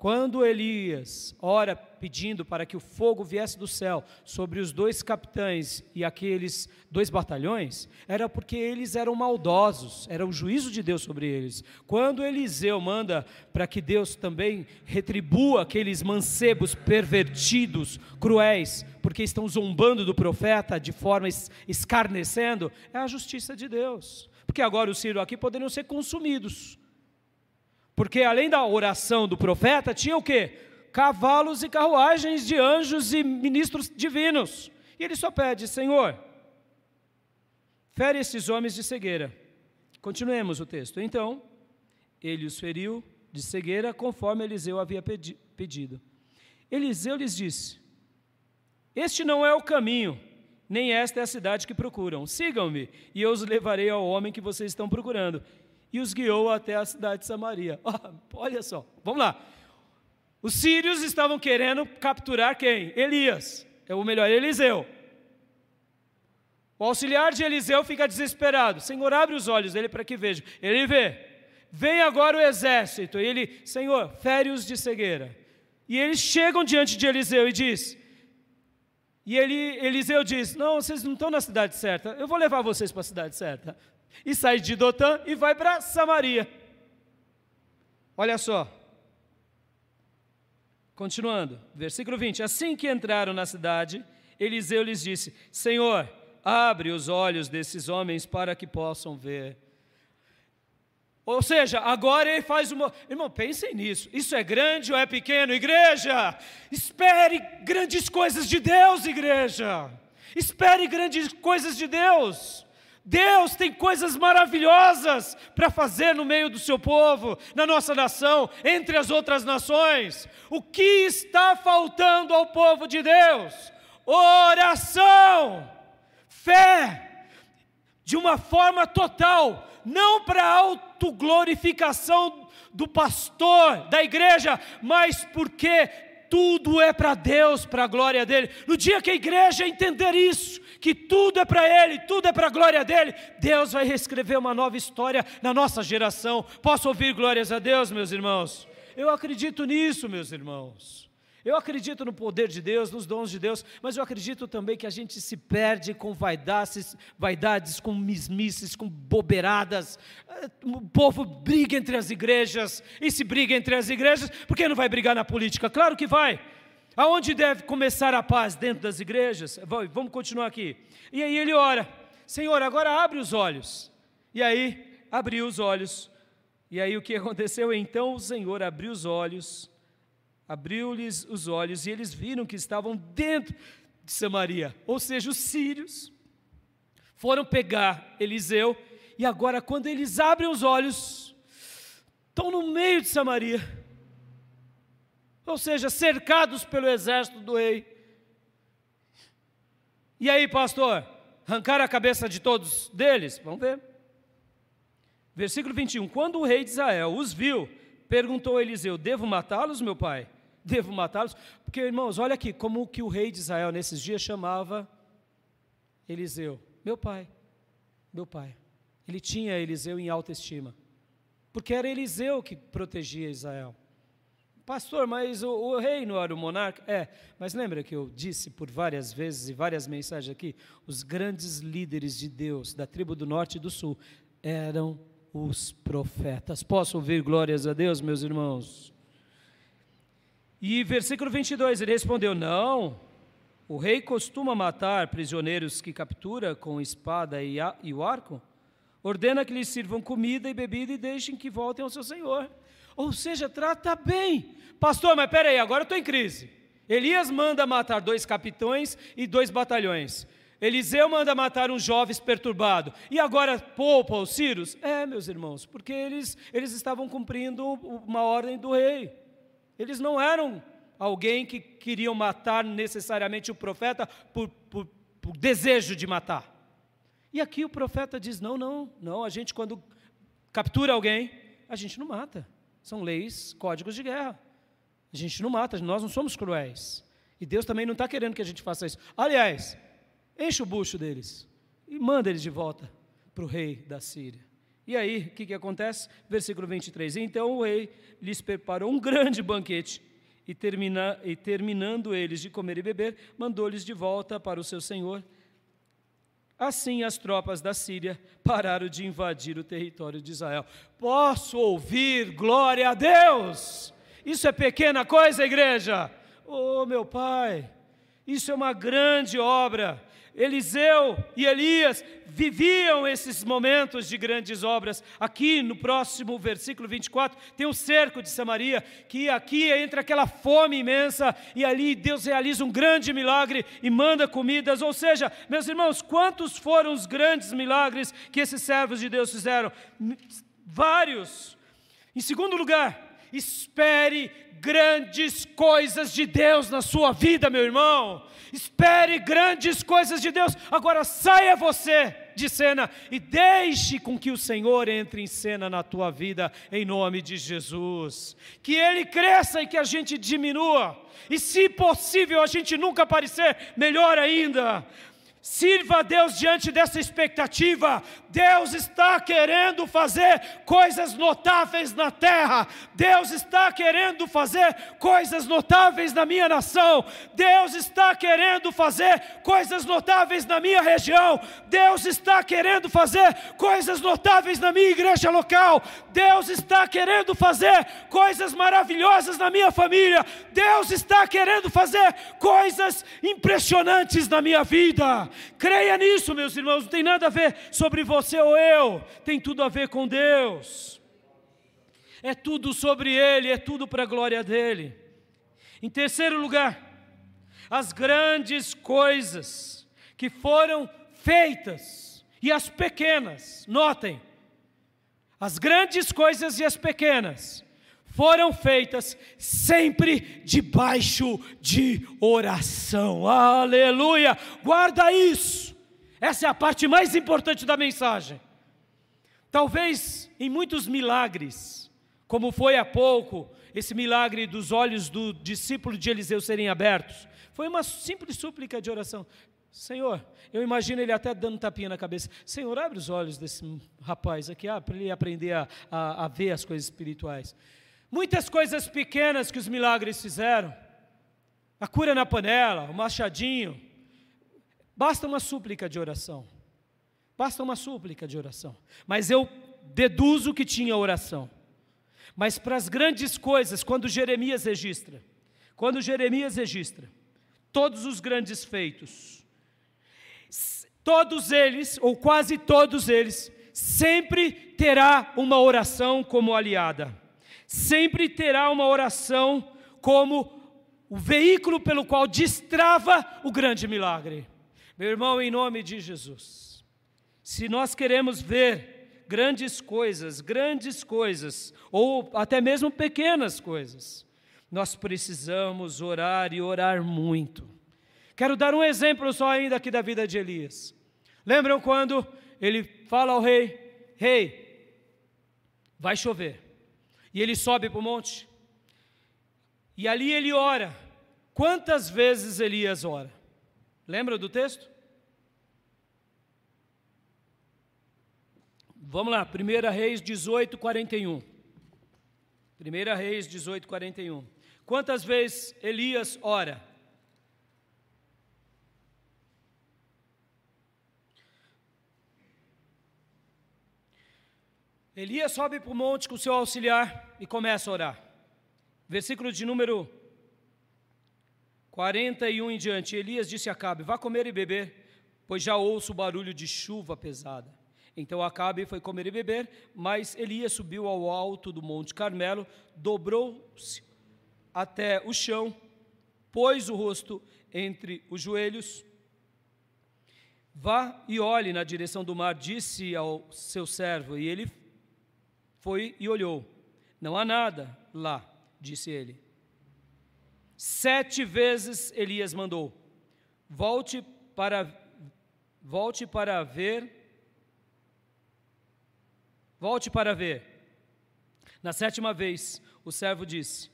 Quando Elias ora pedindo para que o fogo viesse do céu sobre os dois capitães e aqueles dois batalhões, era porque eles eram maldosos, era o juízo de Deus sobre eles. Quando Eliseu manda para que Deus também retribua aqueles mancebos pervertidos, cruéis, porque estão zombando do profeta de forma escarnecendo, é a justiça de Deus. Porque agora os sírios aqui poderiam ser consumidos porque além da oração do profeta, tinha o quê? Cavalos e carruagens de anjos e ministros divinos. E ele só pede, Senhor, fere esses homens de cegueira. Continuemos o texto. Então, ele os feriu de cegueira, conforme Eliseu havia pedi pedido. Eliseu lhes disse: Este não é o caminho, nem esta é a cidade que procuram. Sigam-me, e eu os levarei ao homem que vocês estão procurando e os guiou até a cidade de Samaria. [LAUGHS] olha só, vamos lá. Os sírios estavam querendo capturar quem? Elias, é o melhor, Eliseu. O auxiliar de Eliseu fica desesperado. Senhor, abre os olhos dele para que veja. Ele vê. Vem agora o exército. E ele, Senhor, fere-os de cegueira. E eles chegam diante de Eliseu e diz: E ele, Eliseu diz: Não, vocês não estão na cidade certa, eu vou levar vocês para a cidade certa. E sai de Dotã e vai para Samaria. Olha só. Continuando, versículo 20: Assim que entraram na cidade, Eliseu lhes disse: Senhor, abre os olhos desses homens para que possam ver. Ou seja, agora ele faz uma. Irmão, pensem nisso. Isso é grande ou é pequeno? Igreja, espere grandes coisas de Deus, igreja. Espere grandes coisas de Deus. Deus tem coisas maravilhosas para fazer no meio do seu povo, na nossa nação, entre as outras nações. O que está faltando ao povo de Deus? Oração, fé, de uma forma total não para autoglorificação do pastor, da igreja, mas porque tudo é para Deus, para a glória dele. No dia que a igreja entender isso, que tudo é para Ele, tudo é para a glória dele, Deus vai reescrever uma nova história na nossa geração. Posso ouvir glórias a Deus, meus irmãos? Eu acredito nisso, meus irmãos. Eu acredito no poder de Deus, nos dons de Deus, mas eu acredito também que a gente se perde com vaidades, vaidades com mismices, com bobeiradas. O povo briga entre as igrejas, e se briga entre as igrejas, por que não vai brigar na política? Claro que vai. Aonde deve começar a paz? Dentro das igrejas? Vamos continuar aqui. E aí ele ora: Senhor, agora abre os olhos. E aí, abriu os olhos. E aí o que [LAUGHS] aconteceu? Então o Senhor abriu os olhos abriu-lhes os olhos e eles viram que estavam dentro de Samaria, ou seja, os sírios foram pegar Eliseu e agora, quando eles abrem os olhos, estão no meio de Samaria, ou seja, cercados pelo exército do rei. E aí, pastor, arrancaram a cabeça de todos deles? Vamos ver. Versículo 21: Quando o rei de Israel os viu, perguntou a Eliseu: Devo matá-los, meu pai? devo matá-los? Porque, irmãos, olha aqui, como que o rei de Israel nesses dias chamava Eliseu, meu pai, meu pai. Ele tinha Eliseu em alta estima, porque era Eliseu que protegia Israel. Pastor, mas o, o, rei não era o monarca? É, mas lembra que eu disse por várias vezes e várias mensagens aqui: os grandes líderes de Deus, da tribo do norte e do sul, eram os profetas. Posso ouvir glórias a Deus, meus irmãos? E versículo 22, ele respondeu: Não, o rei costuma matar prisioneiros que captura com espada e, a, e o arco? Ordena que lhes sirvam comida e bebida e deixem que voltem ao seu senhor. Ou seja, trata bem. Pastor, mas peraí, agora eu estou em crise. Elias manda matar dois capitões e dois batalhões. Eliseu manda matar uns jovens perturbados. E agora poupa os sírios? É, meus irmãos, porque eles, eles estavam cumprindo uma ordem do rei. Eles não eram alguém que queriam matar necessariamente o profeta por, por, por desejo de matar. E aqui o profeta diz: não, não, não, a gente quando captura alguém, a gente não mata. São leis, códigos de guerra. A gente não mata, nós não somos cruéis. E Deus também não está querendo que a gente faça isso. Aliás, enche o bucho deles e manda eles de volta para o rei da Síria. E aí, o que, que acontece? Versículo 23. Então o rei lhes preparou um grande banquete e, termina, e terminando eles de comer e beber, mandou-lhes de volta para o seu senhor. Assim as tropas da Síria pararam de invadir o território de Israel. Posso ouvir glória a Deus? Isso é pequena coisa, igreja? Oh, meu pai, isso é uma grande obra. Eliseu e Elias viviam esses momentos de grandes obras. Aqui no próximo versículo 24, tem o cerco de Samaria, que aqui entra aquela fome imensa, e ali Deus realiza um grande milagre e manda comidas. Ou seja, meus irmãos, quantos foram os grandes milagres que esses servos de Deus fizeram? Vários. Em segundo lugar, espere grandes coisas de Deus na sua vida, meu irmão. Espere grandes coisas de Deus. Agora saia você de cena e deixe com que o Senhor entre em cena na tua vida, em nome de Jesus. Que Ele cresça e que a gente diminua. E se possível a gente nunca aparecer, melhor ainda. Sirva a Deus diante dessa expectativa. Deus está querendo fazer coisas notáveis na terra. Deus está querendo fazer coisas notáveis na minha nação. Deus está querendo fazer coisas notáveis na minha região. Deus está querendo fazer coisas notáveis na minha igreja local. Deus está querendo fazer coisas maravilhosas na minha família. Deus está querendo fazer coisas impressionantes na minha vida. Creia nisso, meus irmãos, não tem nada a ver sobre você ou eu, tem tudo a ver com Deus. É tudo sobre Ele, é tudo para a glória dEle. Em terceiro lugar, as grandes coisas que foram feitas e as pequenas, notem, as grandes coisas e as pequenas foram feitas sempre debaixo de oração. Aleluia! Guarda isso. Essa é a parte mais importante da mensagem. Talvez em muitos milagres, como foi há pouco, esse milagre dos olhos do discípulo de Eliseu serem abertos, foi uma simples súplica de oração. Senhor, eu imagino ele até dando tapinha na cabeça. Senhor, abre os olhos desse rapaz aqui, ah, para ele aprender a, a, a ver as coisas espirituais. Muitas coisas pequenas que os milagres fizeram. A cura na panela, o machadinho. Basta uma súplica de oração. Basta uma súplica de oração. Mas eu deduzo que tinha oração. Mas para as grandes coisas, quando Jeremias registra, quando Jeremias registra todos os grandes feitos, todos eles, ou quase todos eles, sempre terá uma oração como aliada sempre terá uma oração como o veículo pelo qual destrava o grande milagre. Meu irmão, em nome de Jesus, se nós queremos ver grandes coisas, grandes coisas, ou até mesmo pequenas coisas, nós precisamos orar e orar muito. Quero dar um exemplo só ainda aqui da vida de Elias. Lembram quando ele fala ao rei: Rei, vai chover e ele sobe para o monte. E ali ele ora. Quantas vezes Elias ora? Lembra do texto? Vamos lá, 1 Reis 18, 41. 1 Reis 18, 41. Quantas vezes Elias ora? Elias sobe para o monte com o seu auxiliar e começa a orar. Versículo de número 41 em diante. Elias disse a Acabe: Vá comer e beber, pois já ouço o barulho de chuva pesada. Então Acabe foi comer e beber, mas Elias subiu ao alto do monte Carmelo, dobrou-se até o chão, pôs o rosto entre os joelhos. Vá e olhe na direção do mar, disse ao seu servo, e ele foi e olhou. Não há nada lá, disse ele. Sete vezes Elias mandou: Volte para volte para ver. Volte para ver. Na sétima vez, o servo disse: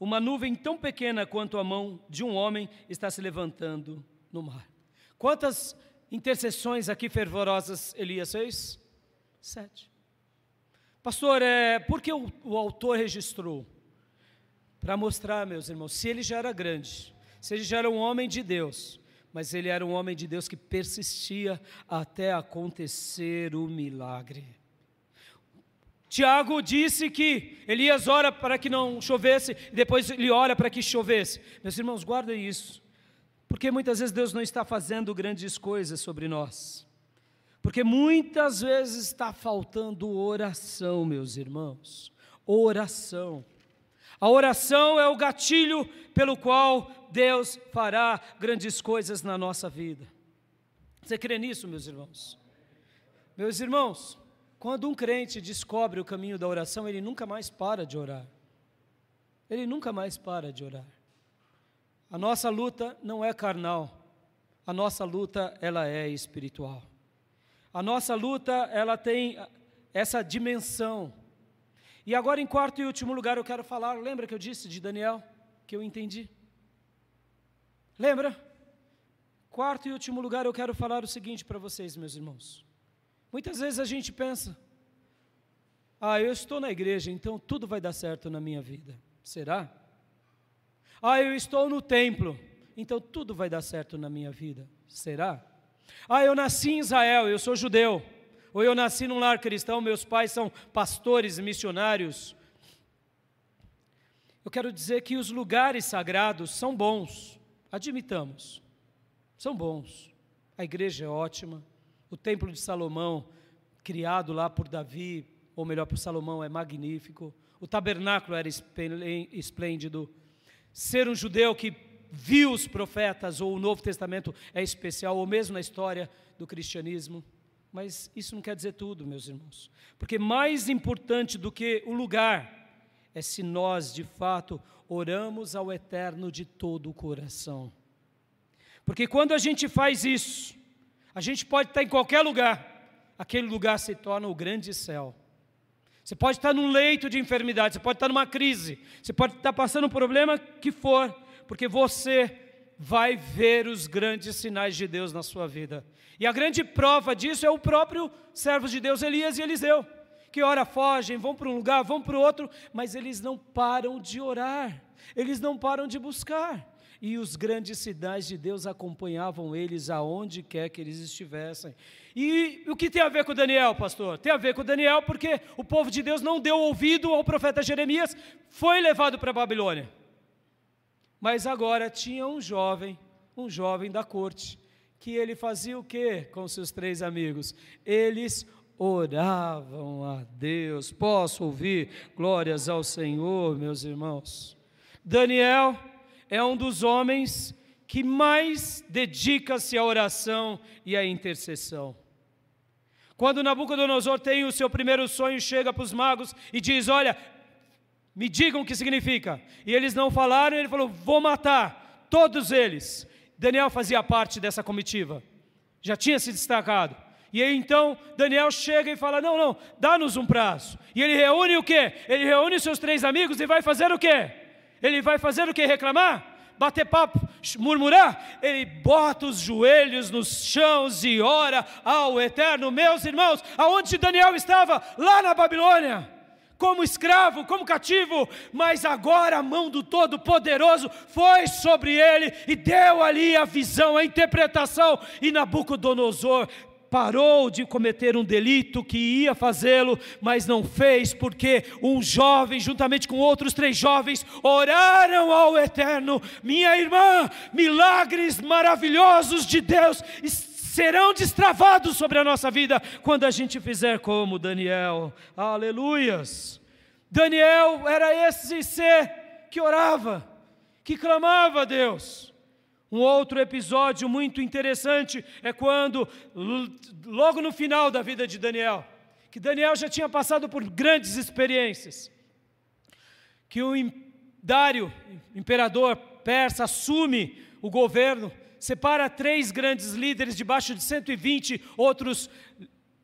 Uma nuvem tão pequena quanto a mão de um homem está se levantando no mar. Quantas intercessões aqui fervorosas Elias fez? Sete. Pastor, é, por que o, o autor registrou? Para mostrar, meus irmãos, se ele já era grande, se ele já era um homem de Deus, mas ele era um homem de Deus que persistia até acontecer o milagre. Tiago disse que Elias ora para que não chovesse, e depois ele ora para que chovesse. Meus irmãos, guardem isso, porque muitas vezes Deus não está fazendo grandes coisas sobre nós. Porque muitas vezes está faltando oração, meus irmãos. Oração. A oração é o gatilho pelo qual Deus fará grandes coisas na nossa vida. Você crê nisso, meus irmãos? Meus irmãos, quando um crente descobre o caminho da oração, ele nunca mais para de orar. Ele nunca mais para de orar. A nossa luta não é carnal. A nossa luta ela é espiritual. A nossa luta, ela tem essa dimensão. E agora, em quarto e último lugar, eu quero falar, lembra que eu disse de Daniel? Que eu entendi. Lembra? Quarto e último lugar, eu quero falar o seguinte para vocês, meus irmãos. Muitas vezes a gente pensa, ah, eu estou na igreja, então tudo vai dar certo na minha vida. Será? Ah, eu estou no templo, então tudo vai dar certo na minha vida. Será? Ah, eu nasci em Israel, eu sou judeu. Ou eu nasci num lar cristão, meus pais são pastores missionários. Eu quero dizer que os lugares sagrados são bons, admitamos, são bons. A igreja é ótima, o templo de Salomão, criado lá por Davi, ou melhor, por Salomão, é magnífico. O tabernáculo era esplêndido. Ser um judeu que viu os profetas ou o Novo Testamento é especial, ou mesmo na história do cristianismo. Mas isso não quer dizer tudo, meus irmãos. Porque mais importante do que o lugar é se nós, de fato, oramos ao Eterno de todo o coração. Porque quando a gente faz isso, a gente pode estar em qualquer lugar, aquele lugar se torna o grande céu. Você pode estar num leito de enfermidade, você pode estar numa crise, você pode estar passando um problema que for, porque você vai ver os grandes sinais de Deus na sua vida. E a grande prova disso é o próprio servo de Deus, Elias e Eliseu, que ora fogem, vão para um lugar, vão para o outro, mas eles não param de orar, eles não param de buscar. E os grandes sinais de Deus acompanhavam eles aonde quer que eles estivessem. E o que tem a ver com Daniel, pastor? Tem a ver com Daniel porque o povo de Deus não deu ouvido ao profeta Jeremias, foi levado para a Babilônia. Mas agora tinha um jovem, um jovem da corte, que ele fazia o que com seus três amigos? Eles oravam a Deus. Posso ouvir glórias ao Senhor, meus irmãos? Daniel é um dos homens que mais dedica-se à oração e à intercessão. Quando Nabucodonosor tem o seu primeiro sonho, chega para os magos e diz: Olha, me digam o que significa. E eles não falaram, ele falou: Vou matar todos eles. Daniel fazia parte dessa comitiva, já tinha se destacado. E aí então Daniel chega e fala: Não, não, dá-nos um prazo. E ele reúne o quê? Ele reúne seus três amigos e vai fazer o quê? Ele vai fazer o quê? Reclamar? Bater papo? Murmurar? Ele bota os joelhos nos chãos e ora ao Eterno. Meus irmãos, aonde Daniel estava? Lá na Babilônia como escravo, como cativo, mas agora a mão do Todo-Poderoso foi sobre ele e deu ali a visão, a interpretação, e Nabucodonosor parou de cometer um delito que ia fazê-lo, mas não fez, porque um jovem, juntamente com outros três jovens, oraram ao Eterno. Minha irmã, milagres maravilhosos de Deus serão destravados sobre a nossa vida quando a gente fizer como Daniel. Aleluias! Daniel era esse ser que orava, que clamava a Deus. Um outro episódio muito interessante é quando, logo no final da vida de Daniel, que Daniel já tinha passado por grandes experiências, que o Dário, imperador persa, assume o governo separa três grandes líderes debaixo de 120 outros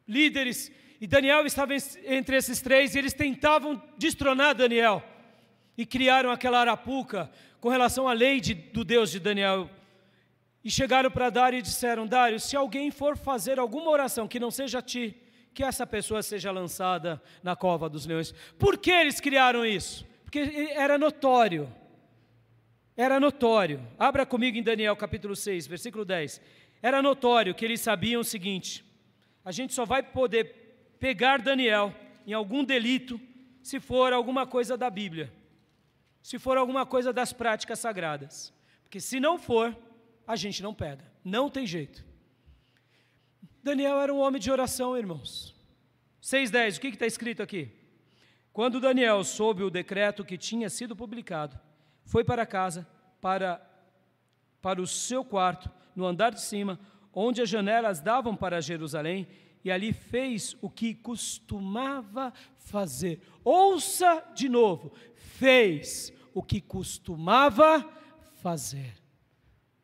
líderes, e Daniel estava entre esses três, e eles tentavam destronar Daniel, e criaram aquela arapuca com relação à lei de, do Deus de Daniel. E chegaram para Dário e disseram: Dário, se alguém for fazer alguma oração que não seja a ti, que essa pessoa seja lançada na cova dos leões. Por que eles criaram isso? Porque era notório era notório, abra comigo em Daniel capítulo 6, versículo 10. Era notório que eles sabiam o seguinte: a gente só vai poder pegar Daniel em algum delito se for alguma coisa da Bíblia, se for alguma coisa das práticas sagradas. Porque se não for, a gente não pega, não tem jeito. Daniel era um homem de oração, irmãos. 6,10, o que está escrito aqui? Quando Daniel soube o decreto que tinha sido publicado, foi para casa, para, para o seu quarto, no andar de cima, onde as janelas davam para Jerusalém, e ali fez o que costumava fazer. Ouça de novo: fez o que costumava fazer.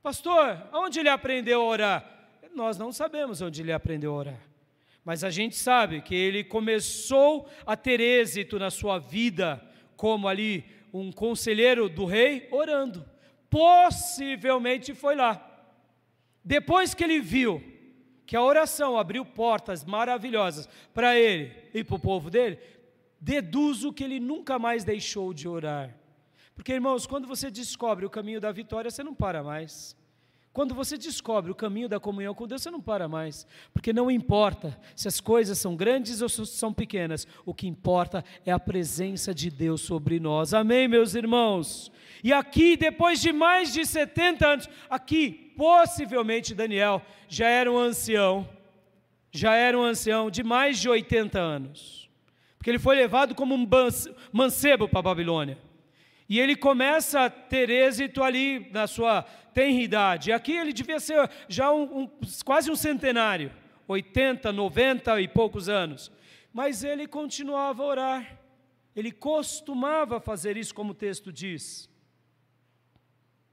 Pastor, onde ele aprendeu a orar? Nós não sabemos onde ele aprendeu a orar. Mas a gente sabe que ele começou a ter êxito na sua vida, como ali um conselheiro do rei orando. Possivelmente foi lá. Depois que ele viu que a oração abriu portas maravilhosas para ele e para o povo dele, deduzo que ele nunca mais deixou de orar. Porque, irmãos, quando você descobre o caminho da vitória, você não para mais. Quando você descobre o caminho da comunhão com Deus, você não para mais, porque não importa se as coisas são grandes ou são pequenas, o que importa é a presença de Deus sobre nós. Amém, meus irmãos? E aqui, depois de mais de 70 anos, aqui, possivelmente Daniel já era um ancião, já era um ancião de mais de 80 anos, porque ele foi levado como um mancebo para a Babilônia. E ele começa a ter êxito ali na sua tenridade. Aqui ele devia ser já um, um, quase um centenário, 80, 90 e poucos anos. Mas ele continuava a orar. Ele costumava fazer isso, como o texto diz.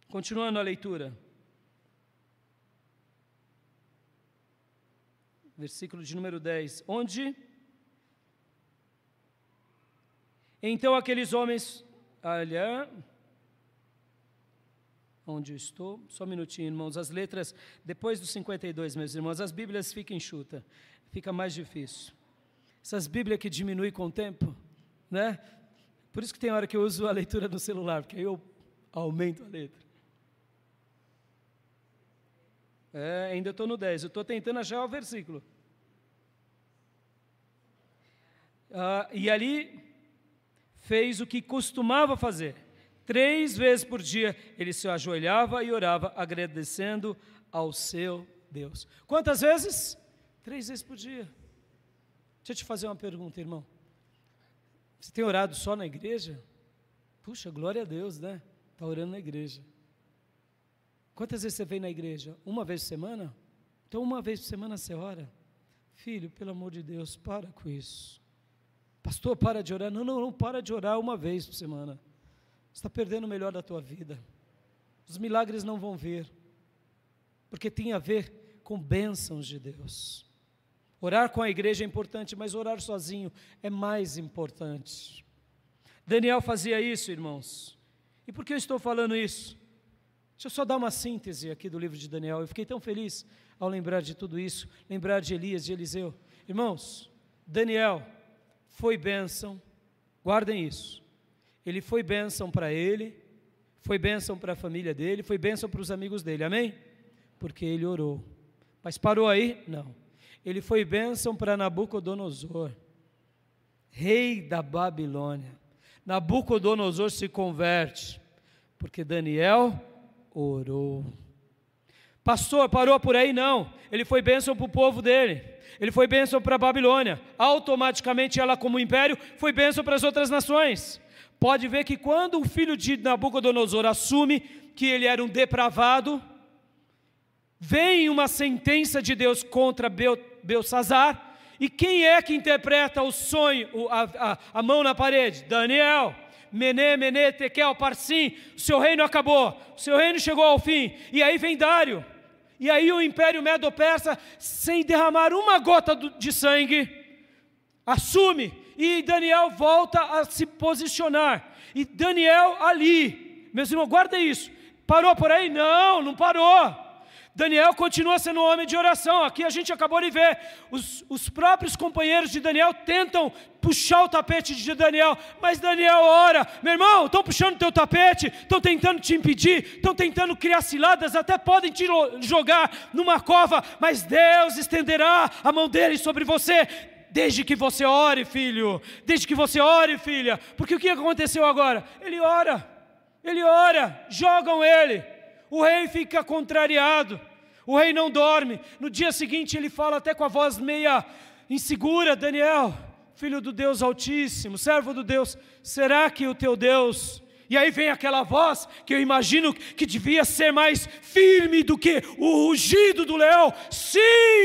Continuando a leitura. Versículo de número 10. Onde? Então aqueles homens olha, onde eu estou, só um minutinho, irmãos, as letras, depois dos 52, meus irmãos, as Bíblias ficam enxuta, fica mais difícil. Essas Bíblias que diminuem com o tempo, né? Por isso que tem hora que eu uso a leitura no celular, porque aí eu aumento a letra. É, ainda estou no 10, eu estou tentando achar o versículo. Ah, e ali fez o que costumava fazer. Três vezes por dia ele se ajoelhava e orava, agradecendo ao seu Deus. Quantas vezes? Três vezes por dia. Deixa eu te fazer uma pergunta, irmão. Você tem orado só na igreja? Puxa, glória a Deus, né? Está orando na igreja. Quantas vezes você vem na igreja? Uma vez por semana? Então, uma vez por semana você ora? Filho, pelo amor de Deus, para com isso. Pastor, para de orar. Não, não, não, para de orar uma vez por semana. Você está perdendo o melhor da tua vida. Os milagres não vão vir, porque tem a ver com bênçãos de Deus. Orar com a igreja é importante, mas orar sozinho é mais importante. Daniel fazia isso, irmãos. E por que eu estou falando isso? Deixa eu só dar uma síntese aqui do livro de Daniel. Eu fiquei tão feliz ao lembrar de tudo isso, lembrar de Elias, de Eliseu. Irmãos, Daniel foi bênção, guardem isso. Ele foi bênção para ele, foi bênção para a família dele, foi bênção para os amigos dele, amém? Porque ele orou. Mas parou aí? Não. Ele foi bênção para Nabucodonosor, rei da Babilônia. Nabucodonosor se converte, porque Daniel orou. Pastor, parou por aí? Não. Ele foi bênção para o povo dele ele foi bênção para a Babilônia. Automaticamente ela, como império, foi bênção para as outras nações. Pode ver que quando o filho de Nabucodonosor assume que ele era um depravado, vem uma sentença de Deus contra Belsazar, e quem é que interpreta o sonho, a, a, a mão na parede? Daniel. Mené, Mené, Tekel, Parsim, o seu reino acabou, o seu reino chegou ao fim. E aí vem Dário, e aí o Império Medo-Persa, sem derramar uma gota de sangue, assume. E Daniel volta a se posicionar. E Daniel ali, meus irmãos, guarda isso. Parou por aí? Não, não parou. Daniel continua sendo um homem de oração. Aqui a gente acabou de ver. Os, os próprios companheiros de Daniel tentam puxar o tapete de Daniel, mas Daniel ora: meu irmão, estão puxando teu tapete, estão tentando te impedir, estão tentando criar ciladas, até podem te jogar numa cova, mas Deus estenderá a mão dele sobre você. Desde que você ore, filho, desde que você ore, filha, porque o que aconteceu agora? Ele ora, ele ora, jogam ele, o rei fica contrariado, o rei não dorme. No dia seguinte ele fala até com a voz meia insegura: Daniel, filho do Deus Altíssimo, servo do Deus, será que o teu Deus. E aí vem aquela voz que eu imagino que devia ser mais firme do que o rugido do leão. Sim,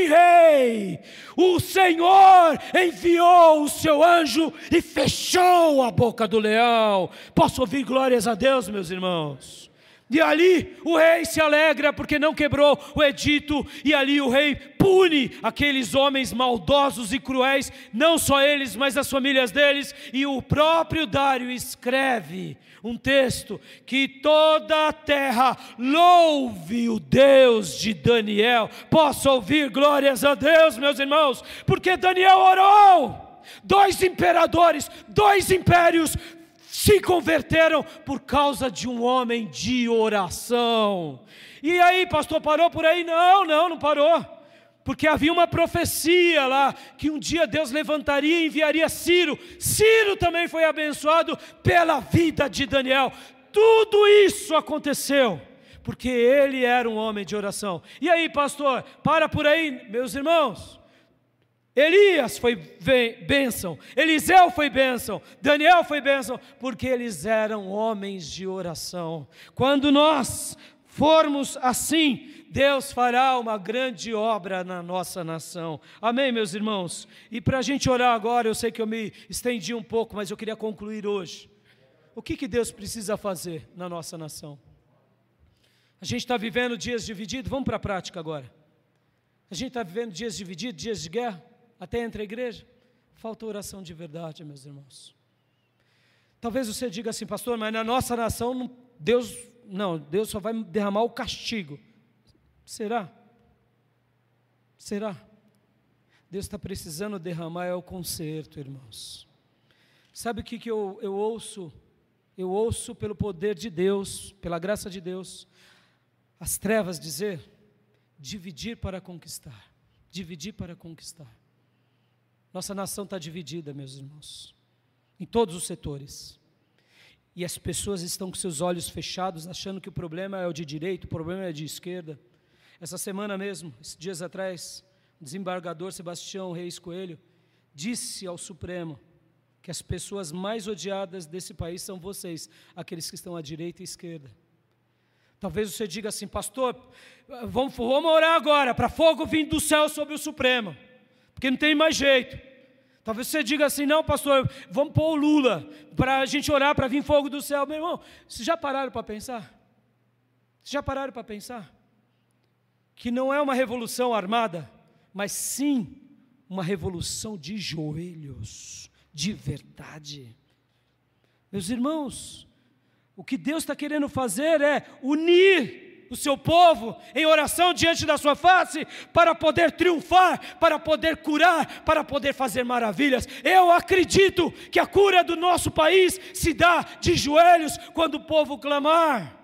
rei! O Senhor enviou o seu anjo e fechou a boca do leão. Posso ouvir glórias a Deus, meus irmãos? E ali o rei se alegra porque não quebrou o edito, e ali o rei pune aqueles homens maldosos e cruéis, não só eles, mas as famílias deles, e o próprio Dário escreve um texto que toda a terra louve o Deus de Daniel. Posso ouvir glórias a Deus, meus irmãos, porque Daniel orou. Dois imperadores, dois impérios se converteram por causa de um homem de oração. E aí, pastor, parou por aí? Não, não, não parou. Porque havia uma profecia lá que um dia Deus levantaria e enviaria Ciro. Ciro também foi abençoado pela vida de Daniel. Tudo isso aconteceu porque ele era um homem de oração. E aí, pastor, para por aí, meus irmãos. Elias foi bênção, Eliseu foi bênção, Daniel foi bênção, porque eles eram homens de oração. Quando nós formos assim, Deus fará uma grande obra na nossa nação. Amém, meus irmãos? E para a gente orar agora, eu sei que eu me estendi um pouco, mas eu queria concluir hoje. O que, que Deus precisa fazer na nossa nação? A gente está vivendo dias divididos, vamos para a prática agora. A gente está vivendo dias divididos, dias de guerra até entre a igreja. Falta oração de verdade, meus irmãos. Talvez você diga assim, pastor, mas na nossa nação Deus não, Deus só vai derramar o castigo. Será? Será? Deus está precisando derramar é o conserto, irmãos. Sabe o que, que eu, eu ouço? Eu ouço pelo poder de Deus, pela graça de Deus, as trevas dizer: dividir para conquistar, dividir para conquistar. Nossa nação está dividida, meus irmãos, em todos os setores. E as pessoas estão com seus olhos fechados, achando que o problema é o de direito, o problema é de esquerda. Essa semana mesmo, dias atrás, o desembargador Sebastião Reis Coelho disse ao Supremo que as pessoas mais odiadas desse país são vocês, aqueles que estão à direita e à esquerda. Talvez você diga assim, pastor, vamos, vamos orar agora para fogo vir do céu sobre o Supremo, porque não tem mais jeito. Talvez você diga assim, não, pastor, vamos pôr o Lula para a gente orar para vir fogo do céu. Meu irmão, vocês já pararam para pensar? Vocês já pararam para pensar? Que não é uma revolução armada, mas sim uma revolução de joelhos, de verdade. Meus irmãos, o que Deus está querendo fazer é unir o seu povo em oração diante da sua face, para poder triunfar, para poder curar, para poder fazer maravilhas. Eu acredito que a cura do nosso país se dá de joelhos quando o povo clamar.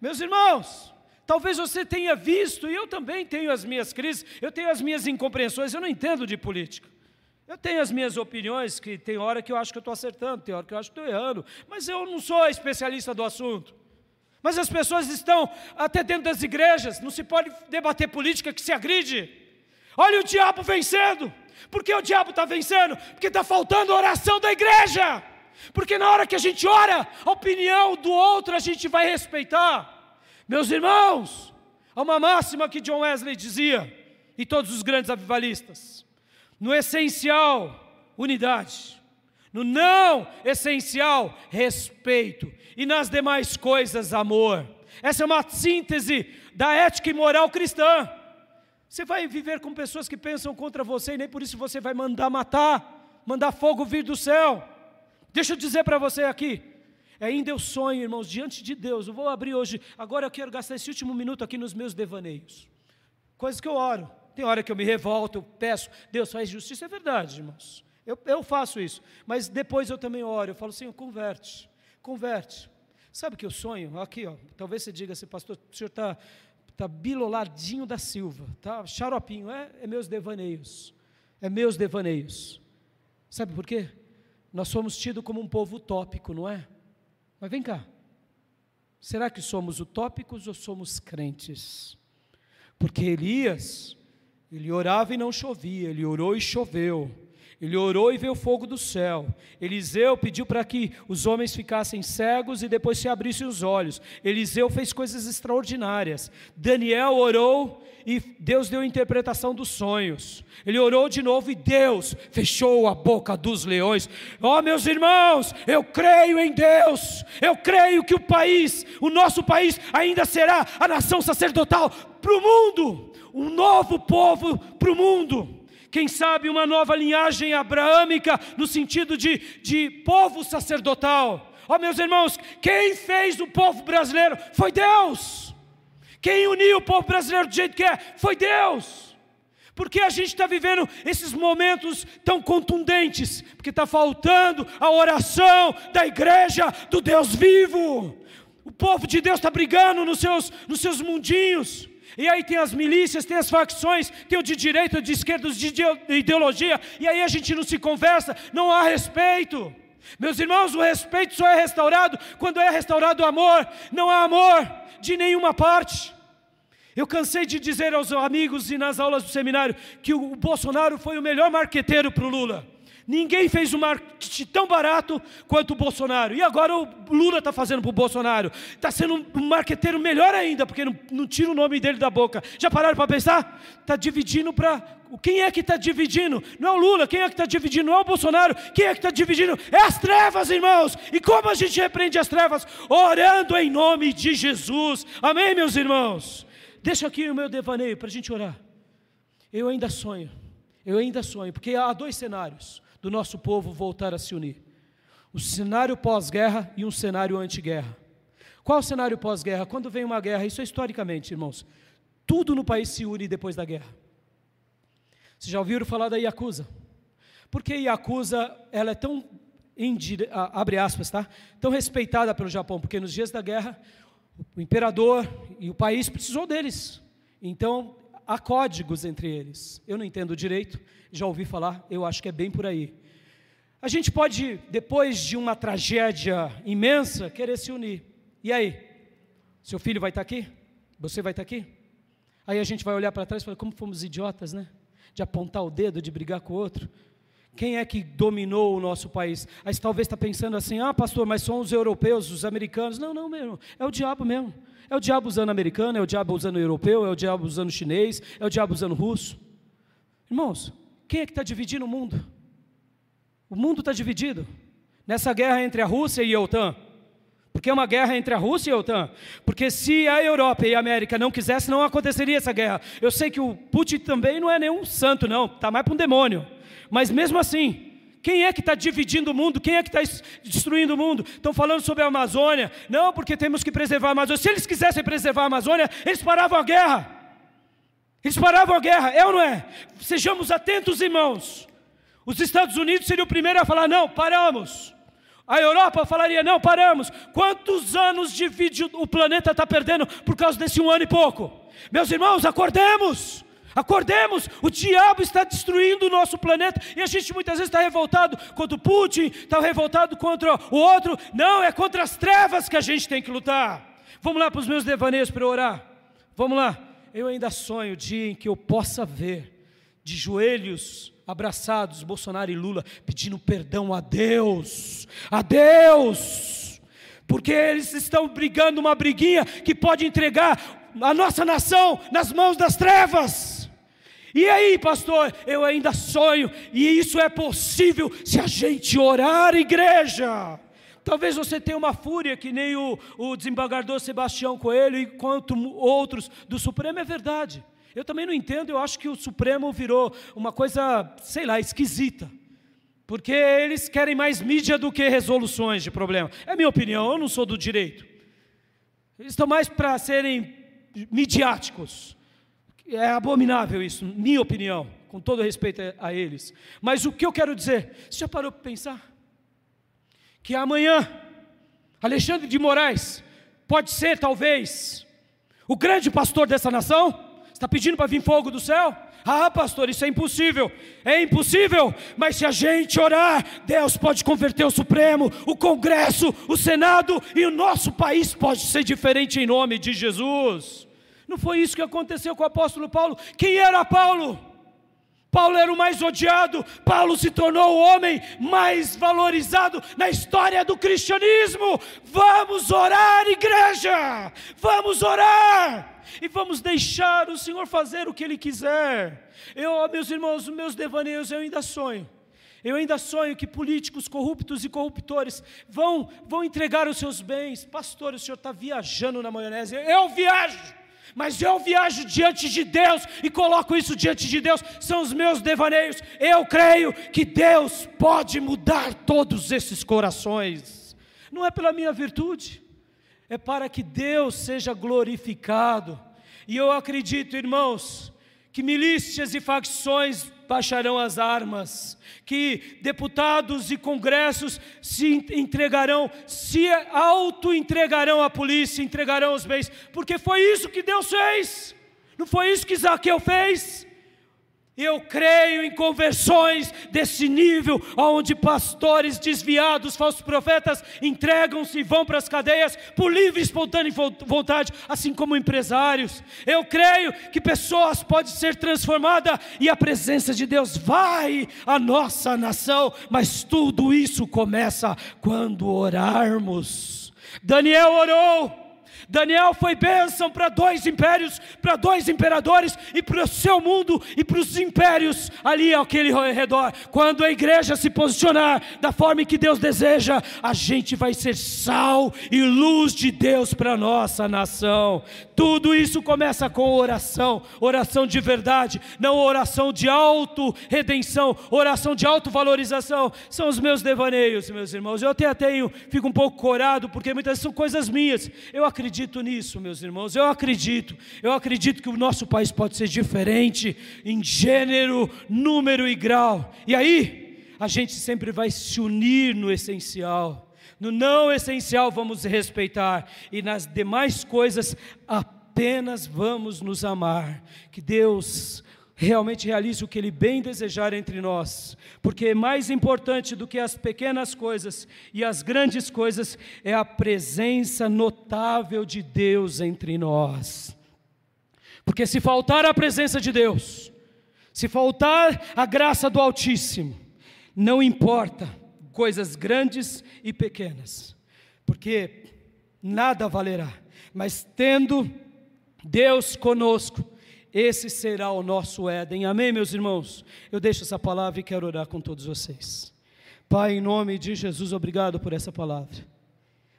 Meus irmãos, talvez você tenha visto, e eu também tenho as minhas crises, eu tenho as minhas incompreensões, eu não entendo de política. Eu tenho as minhas opiniões, que tem hora que eu acho que eu estou acertando, tem hora que eu acho que estou errando, mas eu não sou especialista do assunto. Mas as pessoas estão até dentro das igrejas, não se pode debater política que se agride. Olha o diabo vencendo. Por que o diabo está vencendo? Porque está faltando oração da igreja. Porque na hora que a gente ora, a opinião do outro a gente vai respeitar. Meus irmãos, há uma máxima que John Wesley dizia, e todos os grandes avivalistas: no essencial, unidade. No não essencial, respeito. E nas demais coisas, amor. Essa é uma síntese da ética e moral cristã. Você vai viver com pessoas que pensam contra você e nem por isso você vai mandar matar, mandar fogo vir do céu. Deixa eu dizer para você aqui, ainda eu sonho, irmãos, diante de Deus. Eu vou abrir hoje, agora eu quero gastar esse último minuto aqui nos meus devaneios. Coisas que eu oro. Tem hora que eu me revolto, eu peço, Deus faz justiça, é verdade, irmãos. Eu, eu faço isso, mas depois eu também oro, eu falo assim, converte, converte. Sabe o que eu sonho? Aqui, ó, talvez você diga assim, pastor, o senhor está tá biloladinho da Silva, tá xaropinho, é, é meus devaneios, é meus devaneios. Sabe por quê? Nós somos tidos como um povo utópico, não é? Mas vem cá, será que somos utópicos ou somos crentes? Porque Elias, ele orava e não chovia, ele orou e choveu. Ele orou e veio fogo do céu. Eliseu pediu para que os homens ficassem cegos e depois se abrissem os olhos. Eliseu fez coisas extraordinárias. Daniel orou e Deus deu interpretação dos sonhos. Ele orou de novo e Deus fechou a boca dos leões. Ó oh, meus irmãos, eu creio em Deus. Eu creio que o país, o nosso país, ainda será a nação sacerdotal para o mundo, um novo povo para o mundo quem sabe uma nova linhagem abraâmica, no sentido de, de povo sacerdotal. Ó oh, meus irmãos, quem fez o povo brasileiro foi Deus. Quem uniu o povo brasileiro do jeito que é foi Deus. Porque a gente está vivendo esses momentos tão contundentes, porque está faltando a oração da igreja do Deus vivo. O povo de Deus está brigando nos seus, nos seus mundinhos. E aí tem as milícias, tem as facções, tem o de direita, o de esquerda, os de ideologia, e aí a gente não se conversa, não há respeito. Meus irmãos, o respeito só é restaurado quando é restaurado o amor, não há amor de nenhuma parte. Eu cansei de dizer aos amigos e nas aulas do seminário que o Bolsonaro foi o melhor marqueteiro para o Lula. Ninguém fez um marketing tão barato quanto o Bolsonaro. E agora o Lula está fazendo para o Bolsonaro. Está sendo um marqueteiro melhor ainda, porque não, não tira o nome dele da boca. Já pararam para pensar? Está dividindo para. Quem é que está dividindo? Não é o Lula, quem é que está dividindo? Não é o Bolsonaro, quem é que está dividindo? É as trevas, irmãos. E como a gente repreende as trevas? Orando em nome de Jesus. Amém, meus irmãos? Deixa aqui o meu devaneio para a gente orar. Eu ainda sonho, eu ainda sonho, porque há dois cenários do nosso povo voltar a se unir: o cenário pós-guerra e um cenário anti-guerra. Qual o cenário pós-guerra? Quando vem uma guerra, isso é historicamente, irmãos, tudo no país se une depois da guerra. Vocês já ouviram falar da Yakuza? Porque Yakuza, ela é tão, abre aspas, tá? Tão respeitada pelo Japão, porque nos dias da guerra, o imperador e o país precisou deles. Então, há códigos entre eles. Eu não entendo direito, já ouvi falar, eu acho que é bem por aí. A gente pode, depois de uma tragédia imensa, querer se unir. E aí? Seu filho vai estar aqui? Você vai estar aqui? Aí a gente vai olhar para trás e falar: como fomos idiotas, né? De apontar o dedo, de brigar com o outro. Quem é que dominou o nosso país? Aí você talvez está pensando assim: ah, pastor, mas são os europeus, os americanos. Não, não, mesmo. É o diabo mesmo. É o diabo usando americano, é o diabo usando europeu, é o diabo usando chinês, é o diabo usando russo. Irmãos, quem é que está dividindo o mundo? O mundo está dividido nessa guerra entre a Rússia e a OTAN. Porque é uma guerra entre a Rússia e a OTAN. Porque se a Europa e a América não quisessem, não aconteceria essa guerra. Eu sei que o Putin também não é nenhum santo, não. Está mais para um demônio. Mas mesmo assim, quem é que está dividindo o mundo? Quem é que está destruindo o mundo? Estão falando sobre a Amazônia. Não, porque temos que preservar a Amazônia. Se eles quisessem preservar a Amazônia, eles paravam a guerra. Eles paravam a guerra, é ou não é? Sejamos atentos, irmãos. Os Estados Unidos seriam o primeiro a falar: não, paramos. A Europa falaria: não, paramos. Quantos anos de vídeo o planeta está perdendo por causa desse um ano e pouco? Meus irmãos, acordemos. Acordemos, o diabo está destruindo o nosso planeta e a gente muitas vezes está revoltado contra o Putin, está revoltado contra o outro. Não, é contra as trevas que a gente tem que lutar. Vamos lá para os meus devaneios para orar. Vamos lá. Eu ainda sonho o dia em que eu possa ver de joelhos abraçados Bolsonaro e Lula pedindo perdão a Deus, a Deus, porque eles estão brigando uma briguinha que pode entregar a nossa nação nas mãos das trevas. E aí, pastor, eu ainda sonho, e isso é possível se a gente orar, igreja. Talvez você tenha uma fúria que nem o, o desembargador Sebastião Coelho e quanto outros do Supremo, é verdade. Eu também não entendo, eu acho que o Supremo virou uma coisa, sei lá, esquisita. Porque eles querem mais mídia do que resoluções de problema. É minha opinião, eu não sou do direito. Eles estão mais para serem midiáticos. É abominável isso, minha opinião, com todo respeito a eles. Mas o que eu quero dizer, você já parou para pensar? Que amanhã Alexandre de Moraes pode ser talvez o grande pastor dessa nação? Está pedindo para vir fogo do céu? Ah, pastor, isso é impossível. É impossível, mas se a gente orar, Deus pode converter o Supremo, o Congresso, o Senado e o nosso país pode ser diferente em nome de Jesus. Não foi isso que aconteceu com o apóstolo Paulo? Quem era Paulo? Paulo era o mais odiado, Paulo se tornou o homem mais valorizado na história do cristianismo. Vamos orar, igreja! Vamos orar! E vamos deixar o Senhor fazer o que Ele quiser. Eu, meus irmãos, meus devaneios, eu ainda sonho. Eu ainda sonho que políticos corruptos e corruptores vão, vão entregar os seus bens. Pastor, o senhor está viajando na maionese. Eu viajo mas eu viajo diante de Deus e coloco isso diante de Deus, são os meus devaneios. Eu creio que Deus pode mudar todos esses corações, não é pela minha virtude, é para que Deus seja glorificado. E eu acredito, irmãos, que milícias e facções baixarão as armas, que deputados e congressos se entregarão, se auto-entregarão à polícia, entregarão os bens, porque foi isso que Deus fez, não foi isso que Zaqueu fez? Eu creio em conversões desse nível, onde pastores desviados, falsos profetas, entregam-se e vão para as cadeias por livre e espontânea vontade, assim como empresários. Eu creio que pessoas podem ser transformadas e a presença de Deus vai à nossa nação, mas tudo isso começa quando orarmos. Daniel orou. Daniel foi bênção para dois impérios, para dois imperadores e para o seu mundo e para os impérios ali aquele redor. Quando a igreja se posicionar da forma que Deus deseja, a gente vai ser sal e luz de Deus para nossa nação. Tudo isso começa com oração, oração de verdade, não oração de auto-redenção, oração de auto-valorização. São os meus devaneios, meus irmãos. Eu até tenho, fico um pouco corado, porque muitas são coisas minhas. Eu acredito acredito nisso, meus irmãos. Eu acredito. Eu acredito que o nosso país pode ser diferente em gênero, número e grau. E aí, a gente sempre vai se unir no essencial. No não essencial vamos respeitar e nas demais coisas apenas vamos nos amar. Que Deus realmente realize o que Ele bem desejar entre nós, porque mais importante do que as pequenas coisas e as grandes coisas é a presença notável de Deus entre nós. Porque se faltar a presença de Deus, se faltar a graça do Altíssimo, não importa coisas grandes e pequenas, porque nada valerá, mas tendo Deus conosco, esse será o nosso Éden. Amém, meus irmãos? Eu deixo essa palavra e quero orar com todos vocês. Pai, em nome de Jesus, obrigado por essa palavra.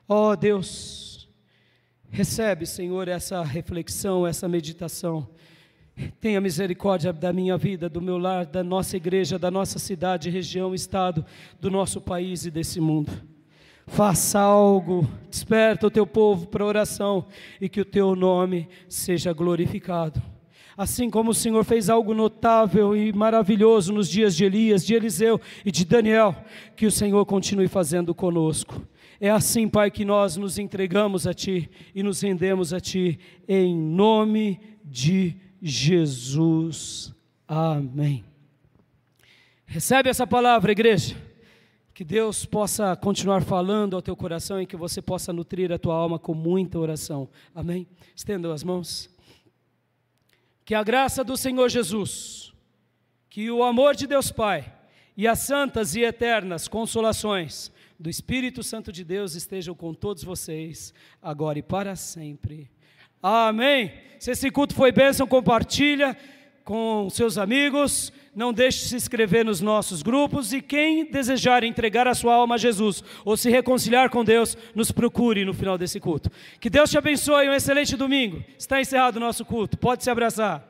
Ó oh, Deus, recebe, Senhor, essa reflexão, essa meditação. Tenha misericórdia da minha vida, do meu lar, da nossa igreja, da nossa cidade, região, estado, do nosso país e desse mundo. Faça algo, desperta o teu povo para oração e que o teu nome seja glorificado. Assim como o Senhor fez algo notável e maravilhoso nos dias de Elias, de Eliseu e de Daniel, que o Senhor continue fazendo conosco. É assim, Pai, que nós nos entregamos a Ti e nos rendemos a Ti, em nome de Jesus. Amém. Recebe essa palavra, igreja. Que Deus possa continuar falando ao teu coração e que você possa nutrir a tua alma com muita oração. Amém? Estendam as mãos. Que a graça do Senhor Jesus, que o amor de Deus Pai e as santas e eternas consolações do Espírito Santo de Deus estejam com todos vocês, agora e para sempre. Amém. Se esse culto foi bênção, compartilha com seus amigos. Não deixe de se inscrever nos nossos grupos e quem desejar entregar a sua alma a Jesus ou se reconciliar com Deus, nos procure no final desse culto. Que Deus te abençoe, um excelente domingo. Está encerrado o nosso culto. Pode se abraçar.